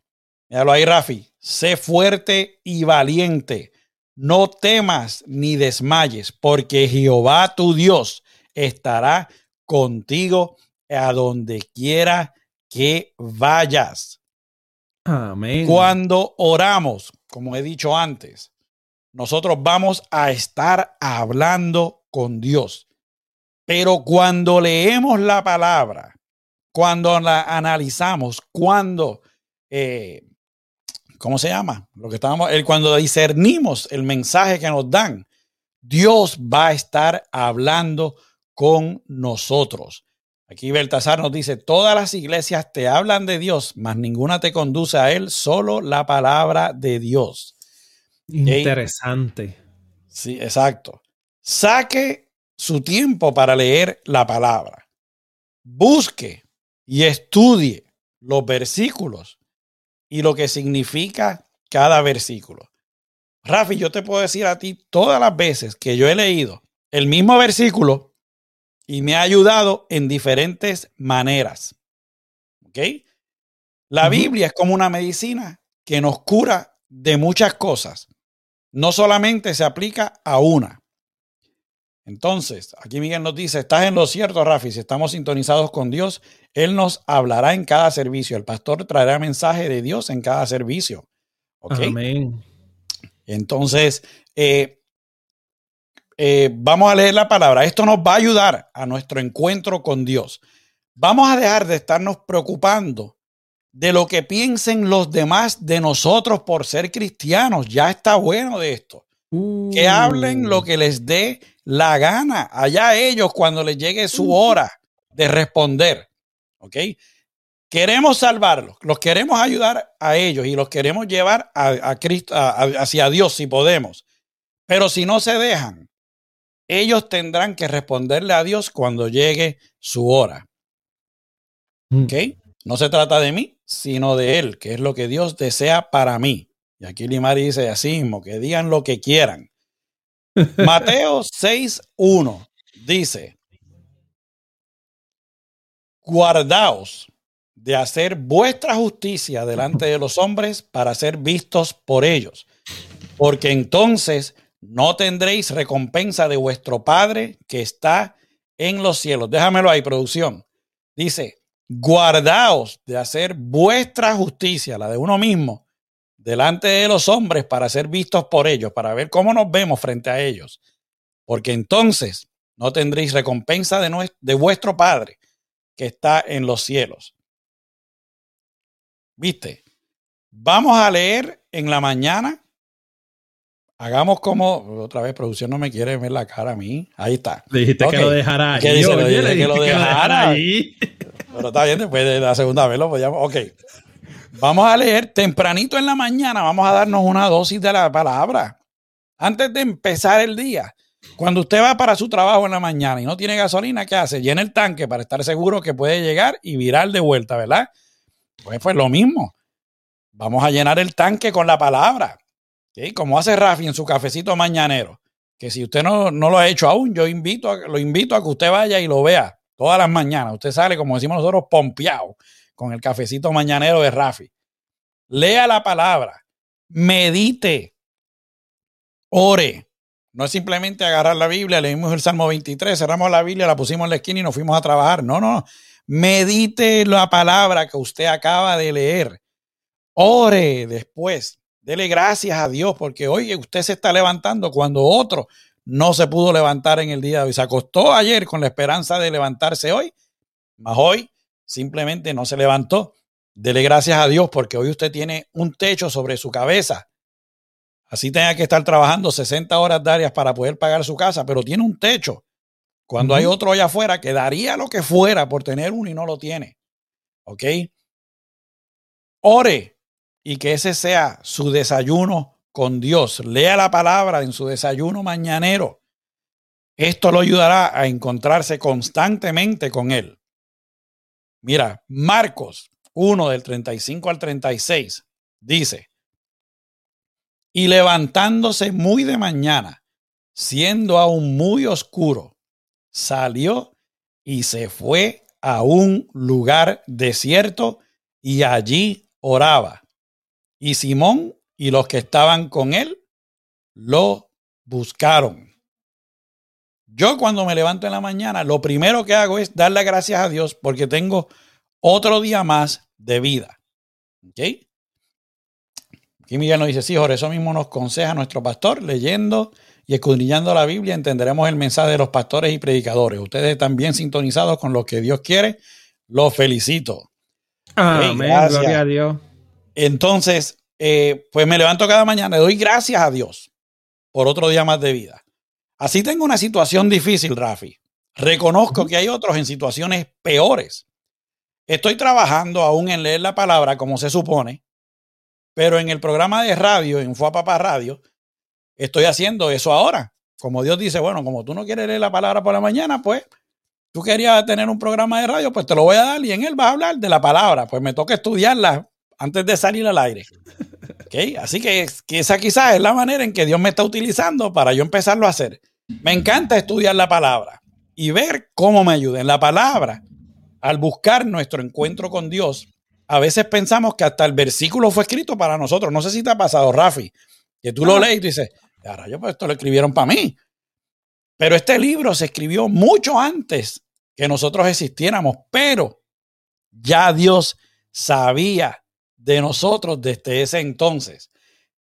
míralo ahí Rafi, sé fuerte y valiente, no temas ni desmayes, porque Jehová tu Dios estará contigo a donde quiera que vayas. Cuando oramos, como he dicho antes, nosotros vamos a estar hablando con Dios. Pero cuando leemos la palabra, cuando la analizamos, cuando, eh, ¿cómo se llama? Lo que estábamos, cuando discernimos el mensaje que nos dan, Dios va a estar hablando con nosotros. Aquí Beltasar nos dice, todas las iglesias te hablan de Dios, mas ninguna te conduce a Él, solo la palabra de Dios. Interesante. Sí, exacto. Saque su tiempo para leer la palabra. Busque y estudie los versículos y lo que significa cada versículo. Rafi, yo te puedo decir a ti todas las veces que yo he leído el mismo versículo y me ha ayudado en diferentes maneras. ¿Ok? La Biblia es como una medicina que nos cura de muchas cosas. No solamente se aplica a una. Entonces, aquí Miguel nos dice, estás en lo cierto, Rafi, si estamos sintonizados con Dios, Él nos hablará en cada servicio. El pastor traerá mensaje de Dios en cada servicio. ¿Ok? Amén. Entonces, eh, eh, vamos a leer la palabra. Esto nos va a ayudar a nuestro encuentro con Dios. Vamos a dejar de estarnos preocupando de lo que piensen los demás de nosotros por ser cristianos. Ya está bueno de esto. Que hablen lo uh. que les dé la gana. Allá ellos cuando les llegue su hora de responder. ¿Ok? Queremos salvarlos, los queremos ayudar a ellos y los queremos llevar a, Cristo, hacia Dios si podemos. Pero si no se dejan, ellos tendrán que responderle a Dios cuando llegue su hora. Mm. ¿Ok? No se trata de mí, sino de Él, que es lo que Dios desea para mí. Y aquí Limari dice así mismo, que digan lo que quieran. [LAUGHS] Mateo 6.1 dice, guardaos de hacer vuestra justicia delante de los hombres para ser vistos por ellos, porque entonces no tendréis recompensa de vuestro Padre que está en los cielos. Déjamelo ahí, producción. Dice, guardaos de hacer vuestra justicia, la de uno mismo, delante de los hombres para ser vistos por ellos, para ver cómo nos vemos frente a ellos. Porque entonces no tendréis recompensa de, de vuestro Padre que está en los cielos. ¿Viste? Vamos a leer en la mañana Hagamos como, otra vez, producción no me quiere ver la cara a mí. Ahí está. Dijiste que lo dejara ahí. dice? Yo, dije que lo dejara ahí. Pero está bien, después de la segunda vez lo podíamos. Ok. Vamos a leer tempranito en la mañana. Vamos a darnos una dosis de la palabra. Antes de empezar el día. Cuando usted va para su trabajo en la mañana y no tiene gasolina, ¿qué hace? Llena el tanque para estar seguro que puede llegar y virar de vuelta, ¿verdad? Pues, pues lo mismo. Vamos a llenar el tanque con la palabra. Como hace Rafi en su cafecito mañanero, que si usted no, lo ha hecho aún, yo invito a, lo invito a que usted vaya y lo vea todas las mañanas. Usted sale, como decimos nosotros, pompeado con el cafecito mañanero de Rafi. Lea la palabra, medite, ore. No es simplemente agarrar la Biblia, leímos el Salmo 23, cerramos la Biblia, la pusimos en la esquina y nos fuimos a trabajar. No, no. Medite la palabra que usted acaba de leer. Ore después. Dele gracias a Dios porque hoy usted se está levantando cuando otro no se pudo levantar en el día de hoy. Se acostó ayer con la esperanza de levantarse hoy, mas hoy simplemente no se levantó. Dele gracias a Dios porque hoy usted tiene un techo sobre su cabeza. Así tenga que estar trabajando 60 horas diarias para poder pagar su casa, pero tiene un techo. Cuando hay otro allá afuera que daría lo que fuera por tener uno y no lo tiene. ¿Ok? Ore, y que ese sea su desayuno con Dios. Lea la palabra en su desayuno mañanero. Esto lo ayudará a encontrarse constantemente con Él. Mira, Marcos 1 del 35 al 36 dice, y levantándose muy de mañana, siendo aún muy oscuro, salió y se fue a un lugar desierto y allí oraba. Y Simón y los que estaban con él lo buscaron. Yo cuando me levanto en la mañana, lo primero que hago es darle gracias a Dios porque tengo otro día más de vida. ¿Ok? Aquí Miguel nos dice, sí, por eso mismo nos aconseja nuestro pastor, leyendo y escudriñando la Biblia, entenderemos el mensaje de los pastores y predicadores. Ustedes están bien sintonizados con lo que Dios quiere. Los felicito. Amén, gloria a Dios. Entonces, eh, pues me levanto cada mañana, le doy gracias a Dios por otro día más de vida. Así tengo una situación difícil, Rafi. Reconozco que hay otros en situaciones peores. Estoy trabajando aún en leer la palabra como se supone, pero en el programa de radio, en Fue Papá Radio, estoy haciendo eso ahora. Como Dios dice, bueno, como tú no quieres leer la palabra por la mañana, pues tú querías tener un programa de radio, pues te lo voy a dar y en él vas a hablar de la palabra. Pues me toca estudiarla antes de salir al aire. ¿Okay? Así que, esa quizás es la manera en que Dios me está utilizando para yo empezarlo a hacer. Me encanta estudiar la palabra y ver cómo me ayuda. En la palabra, al buscar nuestro encuentro con Dios, a veces pensamos que hasta el versículo fue escrito para nosotros. No sé si te ha pasado, Rafi, que tú lo lees y dices, ahora yo pues esto lo escribieron para mí. Pero este libro se escribió mucho antes que nosotros existiéramos, pero ya Dios sabía de nosotros desde ese entonces.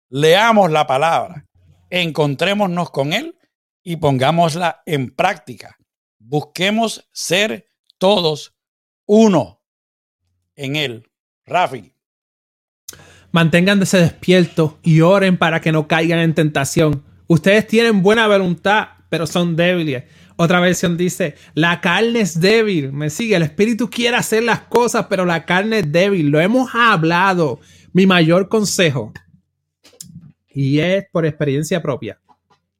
Leamos la palabra, encontrémonos con Él y pongámosla en práctica. Busquemos ser todos uno en Él. Rafi. Manténganse despiertos y oren para que no caigan en tentación. Ustedes tienen buena voluntad, pero son débiles. Otra versión dice, la carne es débil. Me sigue, el espíritu quiere hacer las cosas, pero la carne es débil. Lo hemos hablado. Mi mayor consejo, y es por experiencia propia,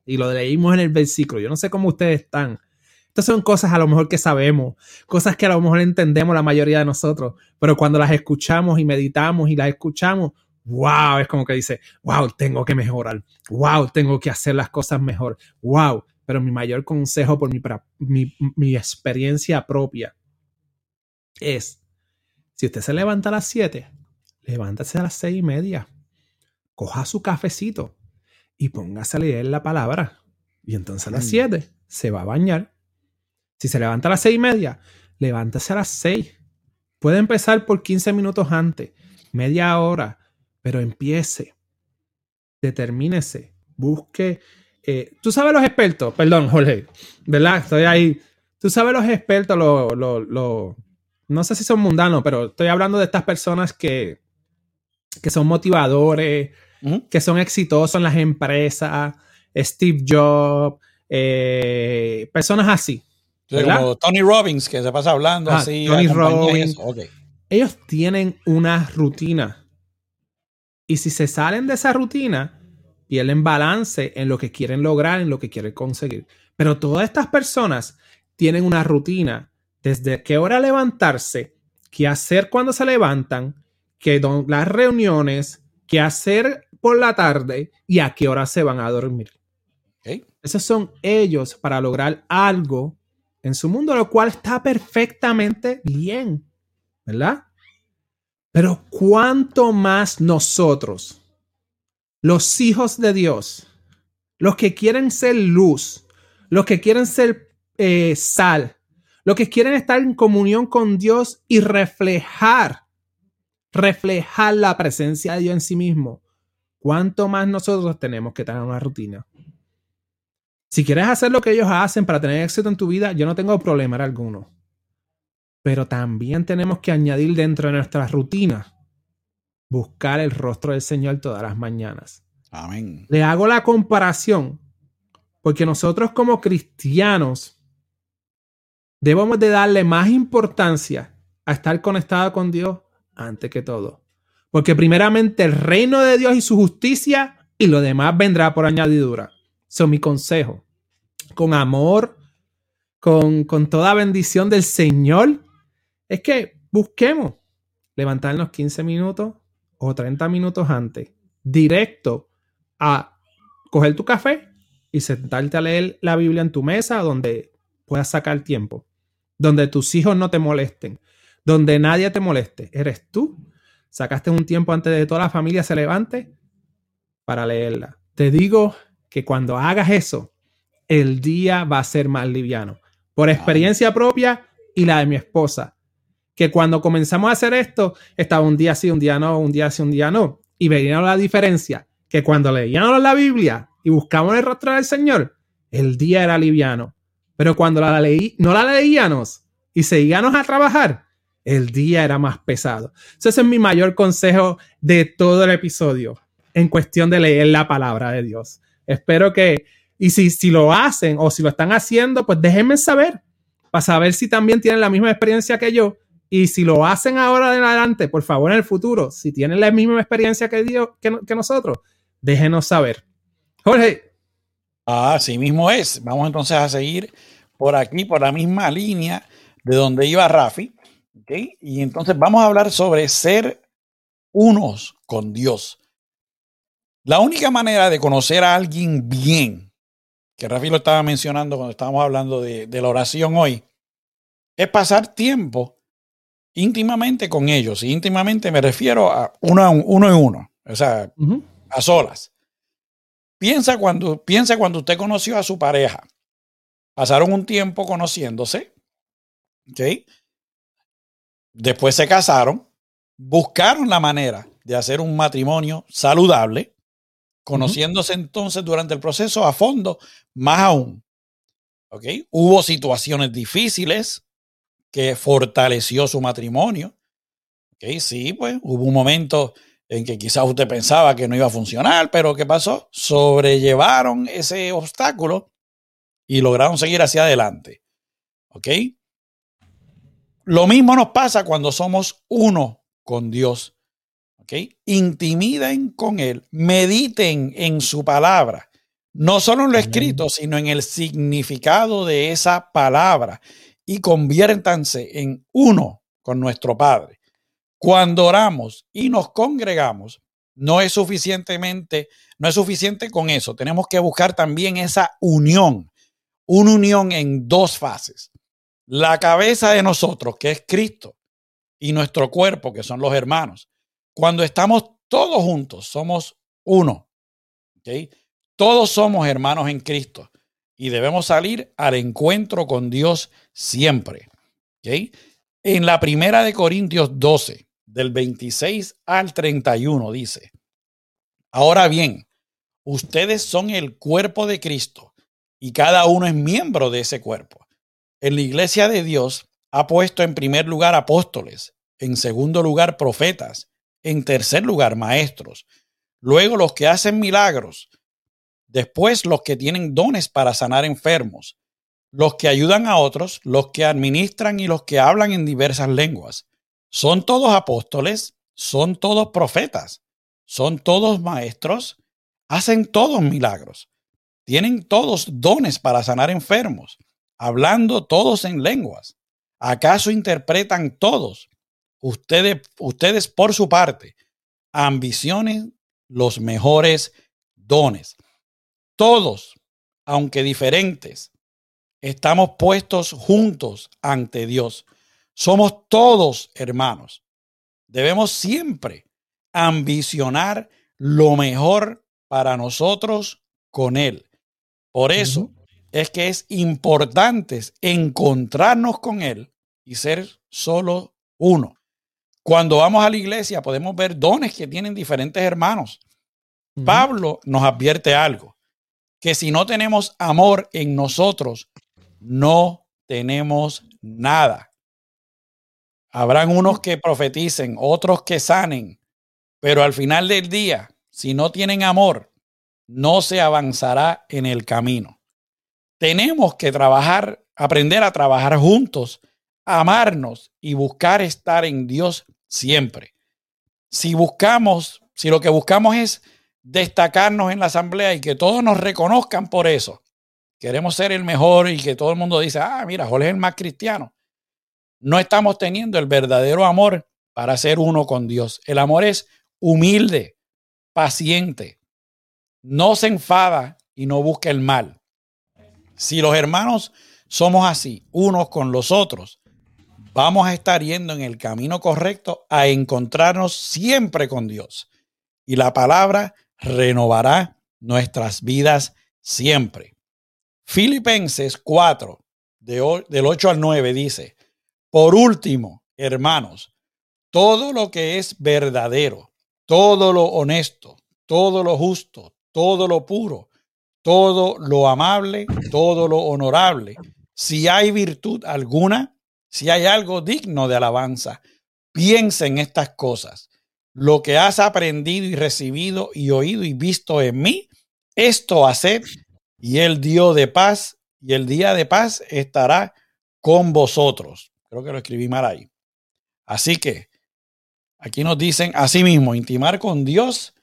y lo leímos en el versículo. Yo no sé cómo ustedes están. Estas son cosas a lo mejor que sabemos, cosas que a lo mejor entendemos la mayoría de nosotros, pero cuando las escuchamos y meditamos y las escuchamos, wow, es como que dice, wow, tengo que mejorar, wow, tengo que hacer las cosas mejor, wow, pero mi mayor consejo por mi, mi, experiencia propia es, si usted se levanta a las 7, levántase a las seis y media, coja su cafecito y póngase a leer la palabra. Y entonces a las 7 se va a bañar. Si se levanta a las seis y media, levántase a las 6. Puede empezar por 15 minutos antes, media hora, pero empiece. Determínese. Busque eh, tú sabes los expertos, perdón, Jorge, ¿verdad? Estoy ahí. Tú sabes los expertos, lo, no sé si son mundanos, pero estoy hablando de estas personas que, que son motivadores, que son exitosos en las empresas, Steve Jobs, eh, personas así. Como Tony Robbins, que se pasa hablando ah, así. Tony Robbins. Ellos tienen una rutina. Y si se salen de esa rutina, pierden balance en lo que quieren lograr, en lo que quieren conseguir. Pero todas estas personas tienen una rutina desde qué hora levantarse, qué hacer cuando se levantan, qué las reuniones, qué hacer por la tarde y a qué hora se van a dormir. Esos son ellos para lograr algo en su mundo, lo cual está perfectamente bien, ¿verdad? Pero cuánto más nosotros los hijos de Dios, los que quieren ser luz, los que quieren ser eh, sal, los que quieren estar en comunión con Dios y reflejar, reflejar la presencia de Dios en sí mismo. ¿Cuánto más nosotros tenemos que tener una rutina? Si quieres hacer lo que ellos hacen para tener éxito en tu vida, yo no tengo problema alguno. Pero también tenemos que añadir dentro de nuestra rutina buscar el rostro del Señor todas las mañanas. Amén. Le hago la comparación porque nosotros como cristianos debemos de darle más importancia a estar conectado con Dios antes que todo. Porque primeramente el reino de Dios y su justicia y lo demás vendrá por añadidura. Son mi consejo. Con amor, con, con toda bendición del Señor, es que busquemos levantarnos 15 minutos, o 30 minutos antes, directo a coger tu café y sentarte a leer la Biblia en tu mesa donde puedas sacar tiempo, donde tus hijos no te molesten, donde nadie te moleste. Eres tú. Sacaste un tiempo antes de que toda la familia se levante para leerla. Te digo que cuando hagas eso, el día va a ser más liviano. Por experiencia propia y la de mi esposa que cuando comenzamos a hacer esto, estaba un día sí, un día no, un día sí, un día no. Y veíamos la diferencia, que cuando leíamos la Biblia y buscamos el rostro del Señor, el día era liviano. Pero cuando la leí, no la leíamos y seguíamos a trabajar, el día era más pesado. ese es mi mayor consejo de todo el episodio en cuestión de leer la palabra de Dios. Espero que, y si, si lo hacen o si lo están haciendo, pues déjenme saber para saber si también tienen la misma experiencia que yo y si lo hacen ahora de adelante, por favor, en el futuro, si tienen la misma experiencia que, Dios, que, nosotros, déjenos saber. Jorge. Así mismo es. Vamos entonces a seguir por aquí, por la misma línea de donde iba Rafi. Y entonces vamos a hablar sobre ser unos con Dios. La única manera de conocer a alguien bien que Rafi lo estaba mencionando cuando estábamos hablando de, la oración hoy, es pasar tiempo íntimamente con ellos. Y íntimamente me refiero a uno, uno en uno, o sea, a solas. Piensa cuando, piensa cuando usted conoció a su pareja. Pasaron un tiempo conociéndose. ¿Ok? Después se casaron. Buscaron la manera de hacer un matrimonio saludable. Conociéndose entonces durante el proceso a fondo, más aún. ¿Ok? Hubo situaciones difíciles que fortaleció su matrimonio. ¿Ok? Sí, pues hubo un momento en que quizás usted pensaba que no iba a funcionar, pero ¿qué pasó? Sobrellevaron ese obstáculo y lograron seguir hacia adelante. ¿Ok? Lo mismo nos pasa cuando somos uno con Dios. ¿Ok? Intimiden con Él, mediten en su palabra, no solo en lo escrito, sino en el significado de esa palabra y conviértanse en uno con nuestro Padre. Cuando oramos y nos congregamos, no es suficientemente, no es suficiente con eso. Tenemos que buscar también esa unión, una unión en dos fases. La cabeza de nosotros, que es Cristo, y nuestro cuerpo, que son los hermanos. Cuando estamos todos juntos, somos uno. Todos somos hermanos en Cristo y debemos salir al encuentro con Dios siempre. En la primera de Corintios 12, del 26 al 31 dice, ahora bien, ustedes son el cuerpo de Cristo y cada uno es miembro de ese cuerpo. En la iglesia de Dios ha puesto en primer lugar apóstoles, en segundo lugar profetas, en tercer lugar maestros, luego los que hacen milagros, después los que tienen dones para sanar enfermos, los que ayudan a otros, los que administran y los que hablan en diversas lenguas. Son todos apóstoles, son todos profetas, son todos maestros, hacen todos milagros, tienen todos dones para sanar enfermos, hablando todos en lenguas. ¿Acaso interpretan todos? Ustedes, ustedes por su parte, ambicionen los mejores dones. Todos, aunque diferentes, estamos puestos juntos ante Dios. Somos todos hermanos. Debemos siempre ambicionar lo mejor para nosotros con Él. Por eso es que es importante encontrarnos con Él y ser solo uno. Cuando vamos a la iglesia podemos ver dones que tienen diferentes hermanos. Pablo nos advierte algo, que si no tenemos amor en nosotros, no tenemos nada. Habrán unos que profeticen, otros que sanen, pero al final del día, si no tienen amor, no se avanzará en el camino. Tenemos que trabajar, aprender a trabajar juntos, amarnos y buscar estar en Dios siempre. Si buscamos, si lo que buscamos es destacarnos en la asamblea y que todos nos reconozcan por eso, queremos ser el mejor y que todo el mundo dice, ah, mira, Jorge es el más cristiano no estamos teniendo el verdadero amor para ser uno con Dios. El amor es humilde, paciente, no se enfada y no busca el mal. Si los hermanos somos así, unos con los otros, vamos a estar yendo en el camino correcto a encontrarnos siempre con Dios. Y la palabra renovará nuestras vidas siempre. Filipenses 4, del 8 al 9 dice, por último, hermanos, todo lo que es verdadero, todo lo honesto, todo lo justo, todo lo puro, todo lo amable, todo lo honorable, si hay virtud alguna, si hay algo digno de alabanza, piensa en estas cosas. Lo que has aprendido y recibido y oído y visto en mí, esto haced y el Dios de paz y el día de paz estará con vosotros. Creo que lo escribí mal ahí. Así que aquí nos dicen, asimismo, intimar con Dios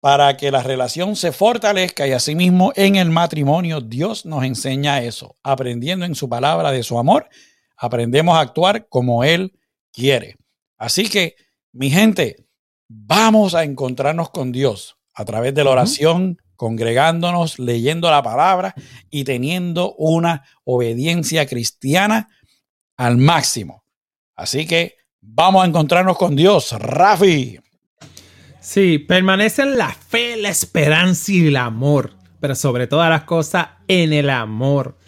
para que la relación se fortalezca y asimismo en el matrimonio Dios nos enseña eso, aprendiendo en su palabra de su amor, aprendemos a actuar como Él quiere. Así que, mi gente, vamos a encontrarnos con Dios a través de la oración congregándonos, leyendo la palabra y teniendo una obediencia cristiana al máximo. Así que vamos a encontrarnos con Dios. Rafi. Sí, permanece en la fe, la esperanza y el amor, pero sobre todas las cosas en el amor.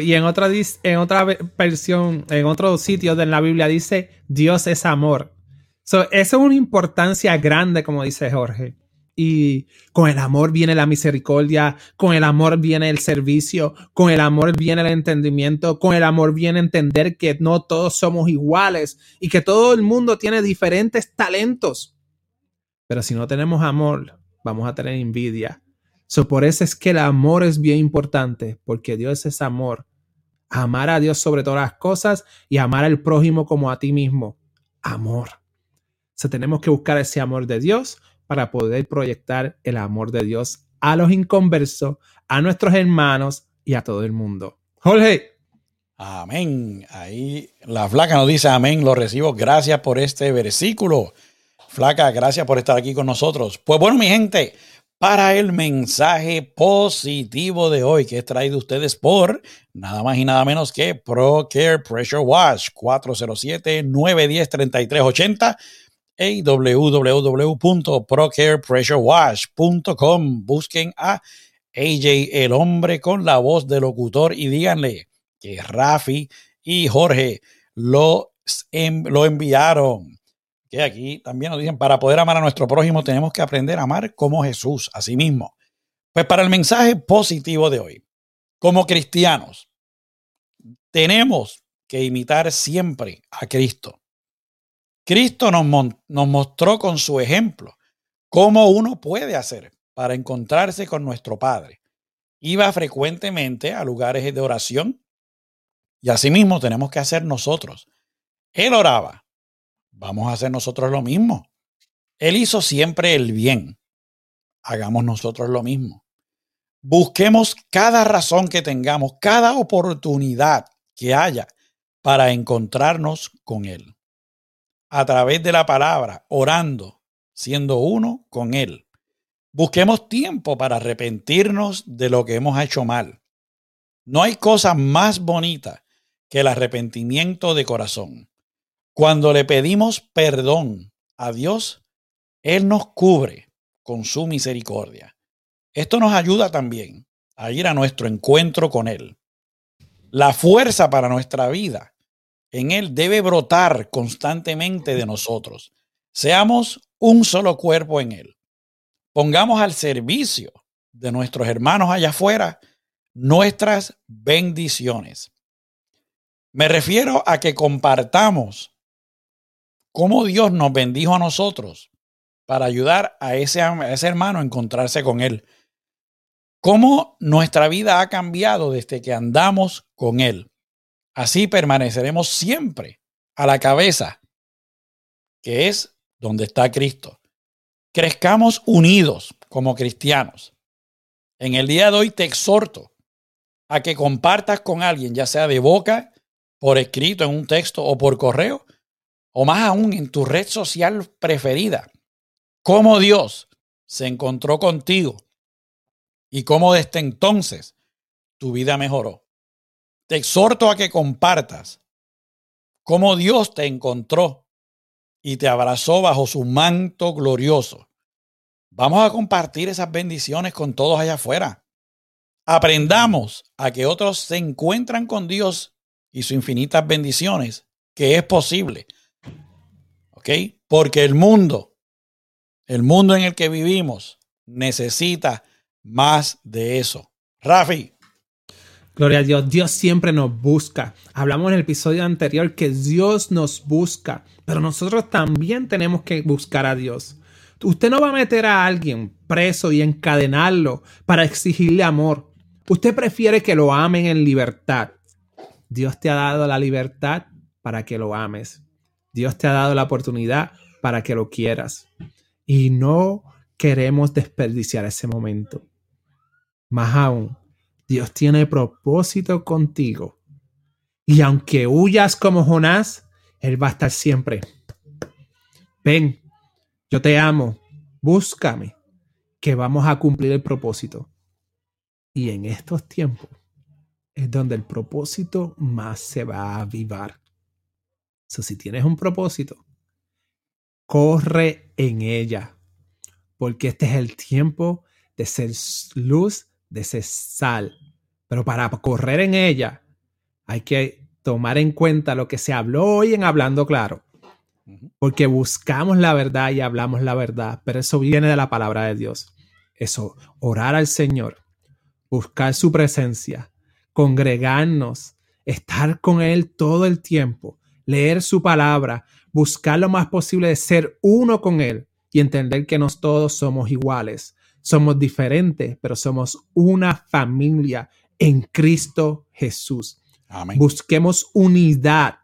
y en otra, en otra versión, en otro sitio de la Biblia dice, Dios es amor. So, es una importancia grande, como dice Jorge. Y con el amor viene la misericordia, con el amor viene el servicio, con el amor viene el entendimiento, con el amor viene entender que no todos somos iguales y que todo el mundo tiene diferentes talentos. Pero si no tenemos amor, vamos a tener envidia. So, por eso es que el amor es bien importante, porque Dios es amor. Amar a Dios sobre todas las cosas y amar al prójimo como a ti mismo. Amor. Tenemos que buscar ese amor de Dios para poder proyectar el amor de Dios a los inconversos, a nuestros hermanos y a todo el mundo. Jorge. Amén. Ahí la flaca nos dice amén, lo recibo. Gracias por este versículo. Flaca, gracias por estar aquí con nosotros. Pues bueno, mi gente, para el mensaje positivo de hoy que es traído ustedes por nada más y nada menos que ProCare Pressure Wash 407-910-3380 www.procarepressurewash.com. Busquen a AJ el hombre con la voz de locutor y díganle que Rafi y Jorge lo, lo enviaron. Que aquí también nos dicen, para poder amar a nuestro prójimo tenemos que aprender a amar como Jesús, a sí mismo. Pues para el mensaje positivo de hoy, como cristianos, tenemos que imitar siempre a Cristo. Cristo nos, nos mostró con su ejemplo cómo uno puede hacer para encontrarse con nuestro Padre. Iba frecuentemente a lugares de oración y asimismo tenemos que hacer nosotros. Él oraba. Vamos a hacer nosotros lo mismo. Él hizo siempre el bien. Hagamos nosotros lo mismo. Busquemos cada razón que tengamos, cada oportunidad que haya para encontrarnos con Él a través de la palabra, orando, siendo uno con Él. Busquemos tiempo para arrepentirnos de lo que hemos hecho mal. No hay cosa más bonita que el arrepentimiento de corazón. Cuando le pedimos perdón a Dios, Él nos cubre con su misericordia. Esto nos ayuda también a ir a nuestro encuentro con Él. La fuerza para nuestra vida en Él debe brotar constantemente de nosotros. Seamos un solo cuerpo en Él. Pongamos al servicio de nuestros hermanos allá afuera nuestras bendiciones. Me refiero a que compartamos cómo Dios nos bendijo a nosotros para ayudar a ese, a ese hermano a encontrarse con Él. Cómo nuestra vida ha cambiado desde que andamos con Él. Así permaneceremos siempre a la cabeza, que es donde está Cristo. Crezcamos unidos como cristianos. En el día de hoy te exhorto a que compartas con alguien, ya sea de boca, por escrito en un texto o por correo, o más aún en tu red social preferida, cómo Dios se encontró contigo y cómo desde entonces tu vida mejoró. Te exhorto a que compartas cómo Dios te encontró y te abrazó bajo su manto glorioso. Vamos a compartir esas bendiciones con todos allá afuera. Aprendamos a que otros se encuentran con Dios y sus infinitas bendiciones, que es posible. ¿Ok? Porque el mundo, el mundo en el que vivimos, necesita más de eso. Rafi. Gloria a Dios, Dios siempre nos busca. Hablamos en el episodio anterior que Dios nos busca, pero nosotros también tenemos que buscar a Dios. Usted no va a meter a alguien preso y encadenarlo para exigirle amor. Usted prefiere que lo amen en libertad. Dios te ha dado la libertad para que lo ames. Dios te ha dado la oportunidad para que lo quieras. Y no queremos desperdiciar ese momento. Más aún, Dios tiene propósito contigo. Y aunque huyas como Jonás, Él va a estar siempre. Ven, yo te amo, búscame que vamos a cumplir el propósito. Y en estos tiempos es donde el propósito más se va a avivar. So, si tienes un propósito, corre en ella, porque este es el tiempo de ser luz, de ser sal. Pero para correr en ella, hay que tomar en cuenta lo que se habló hoy en Hablando Claro. Porque buscamos la verdad y hablamos la verdad, pero eso viene de la palabra de Dios. Eso, orar al Señor, buscar su presencia, congregarnos, estar con Él todo el tiempo, leer su palabra, buscar lo más posible de ser uno con Él y entender que nos todos somos iguales. Somos diferentes, pero somos una familia en Cristo Jesús. Busquemos unidad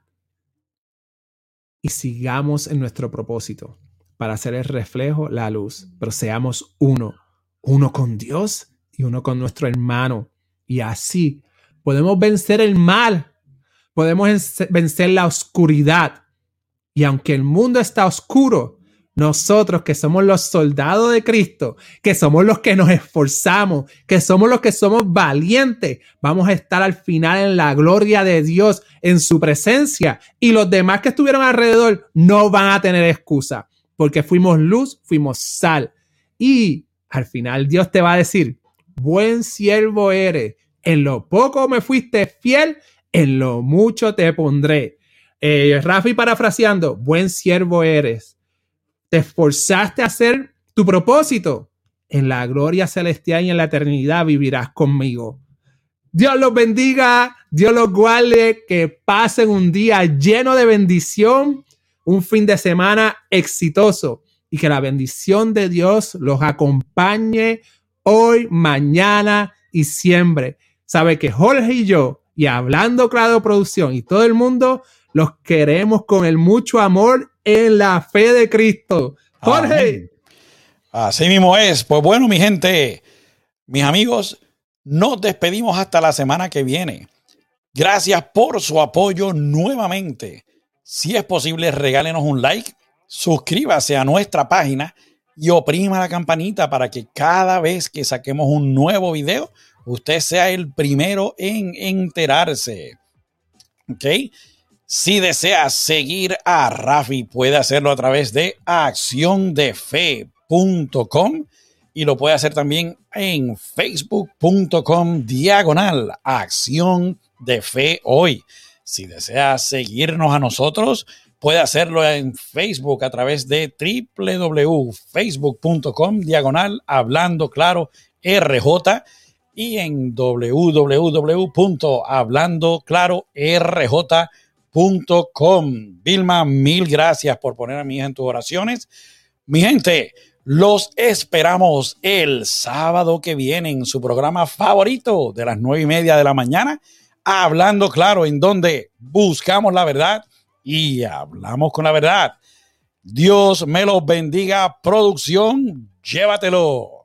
y sigamos en nuestro propósito para hacer el reflejo, la luz, pero seamos uno, uno con Dios y uno con nuestro hermano. Y así podemos vencer el mal, podemos vencer la oscuridad. Y aunque el mundo está oscuro, nosotros que somos los soldados de Cristo, que somos los que nos esforzamos, que somos los que somos valientes, vamos a estar al final en la gloria de Dios, en su presencia. Y los demás que estuvieron alrededor no van a tener excusa, porque fuimos luz, fuimos sal. Y al final Dios te va a decir, buen siervo eres, en lo poco me fuiste fiel, en lo mucho te pondré. Eh, Rafi parafraseando, buen siervo eres te esforzaste a hacer tu propósito. En la gloria celestial y en la eternidad vivirás conmigo. Dios los bendiga, Dios los guarde, que pasen un día lleno de bendición, un fin de semana exitoso y que la bendición de Dios los acompañe hoy, mañana y siempre. Sabe que Jorge y yo, y hablando Claro Producción y todo el mundo, los queremos con el mucho amor en la fe de Cristo. Jorge. Así mismo es. Pues bueno, mi gente, mis amigos, nos despedimos hasta la semana que viene. Gracias por su apoyo nuevamente. Si es posible, regálenos un like, suscríbase a nuestra página y oprima la campanita para que cada vez que saquemos un nuevo video, usted sea el primero en enterarse. ¿Ok? Si desea seguir a Rafi, puede hacerlo a través de acciondefe.com y lo puede hacer también en facebook.com diagonal acción de fe hoy. Si desea seguirnos a nosotros, puede hacerlo en Facebook a través de www.facebook.com diagonal hablando claro RJ y en www.hablandoclarorj.com Com. Vilma, mil gracias por poner a mi hija en tus oraciones. Mi gente, los esperamos el sábado que viene en su programa favorito de las nueve y media de la mañana, hablando claro, en donde buscamos la verdad y hablamos con la verdad. Dios me los bendiga, producción, llévatelo.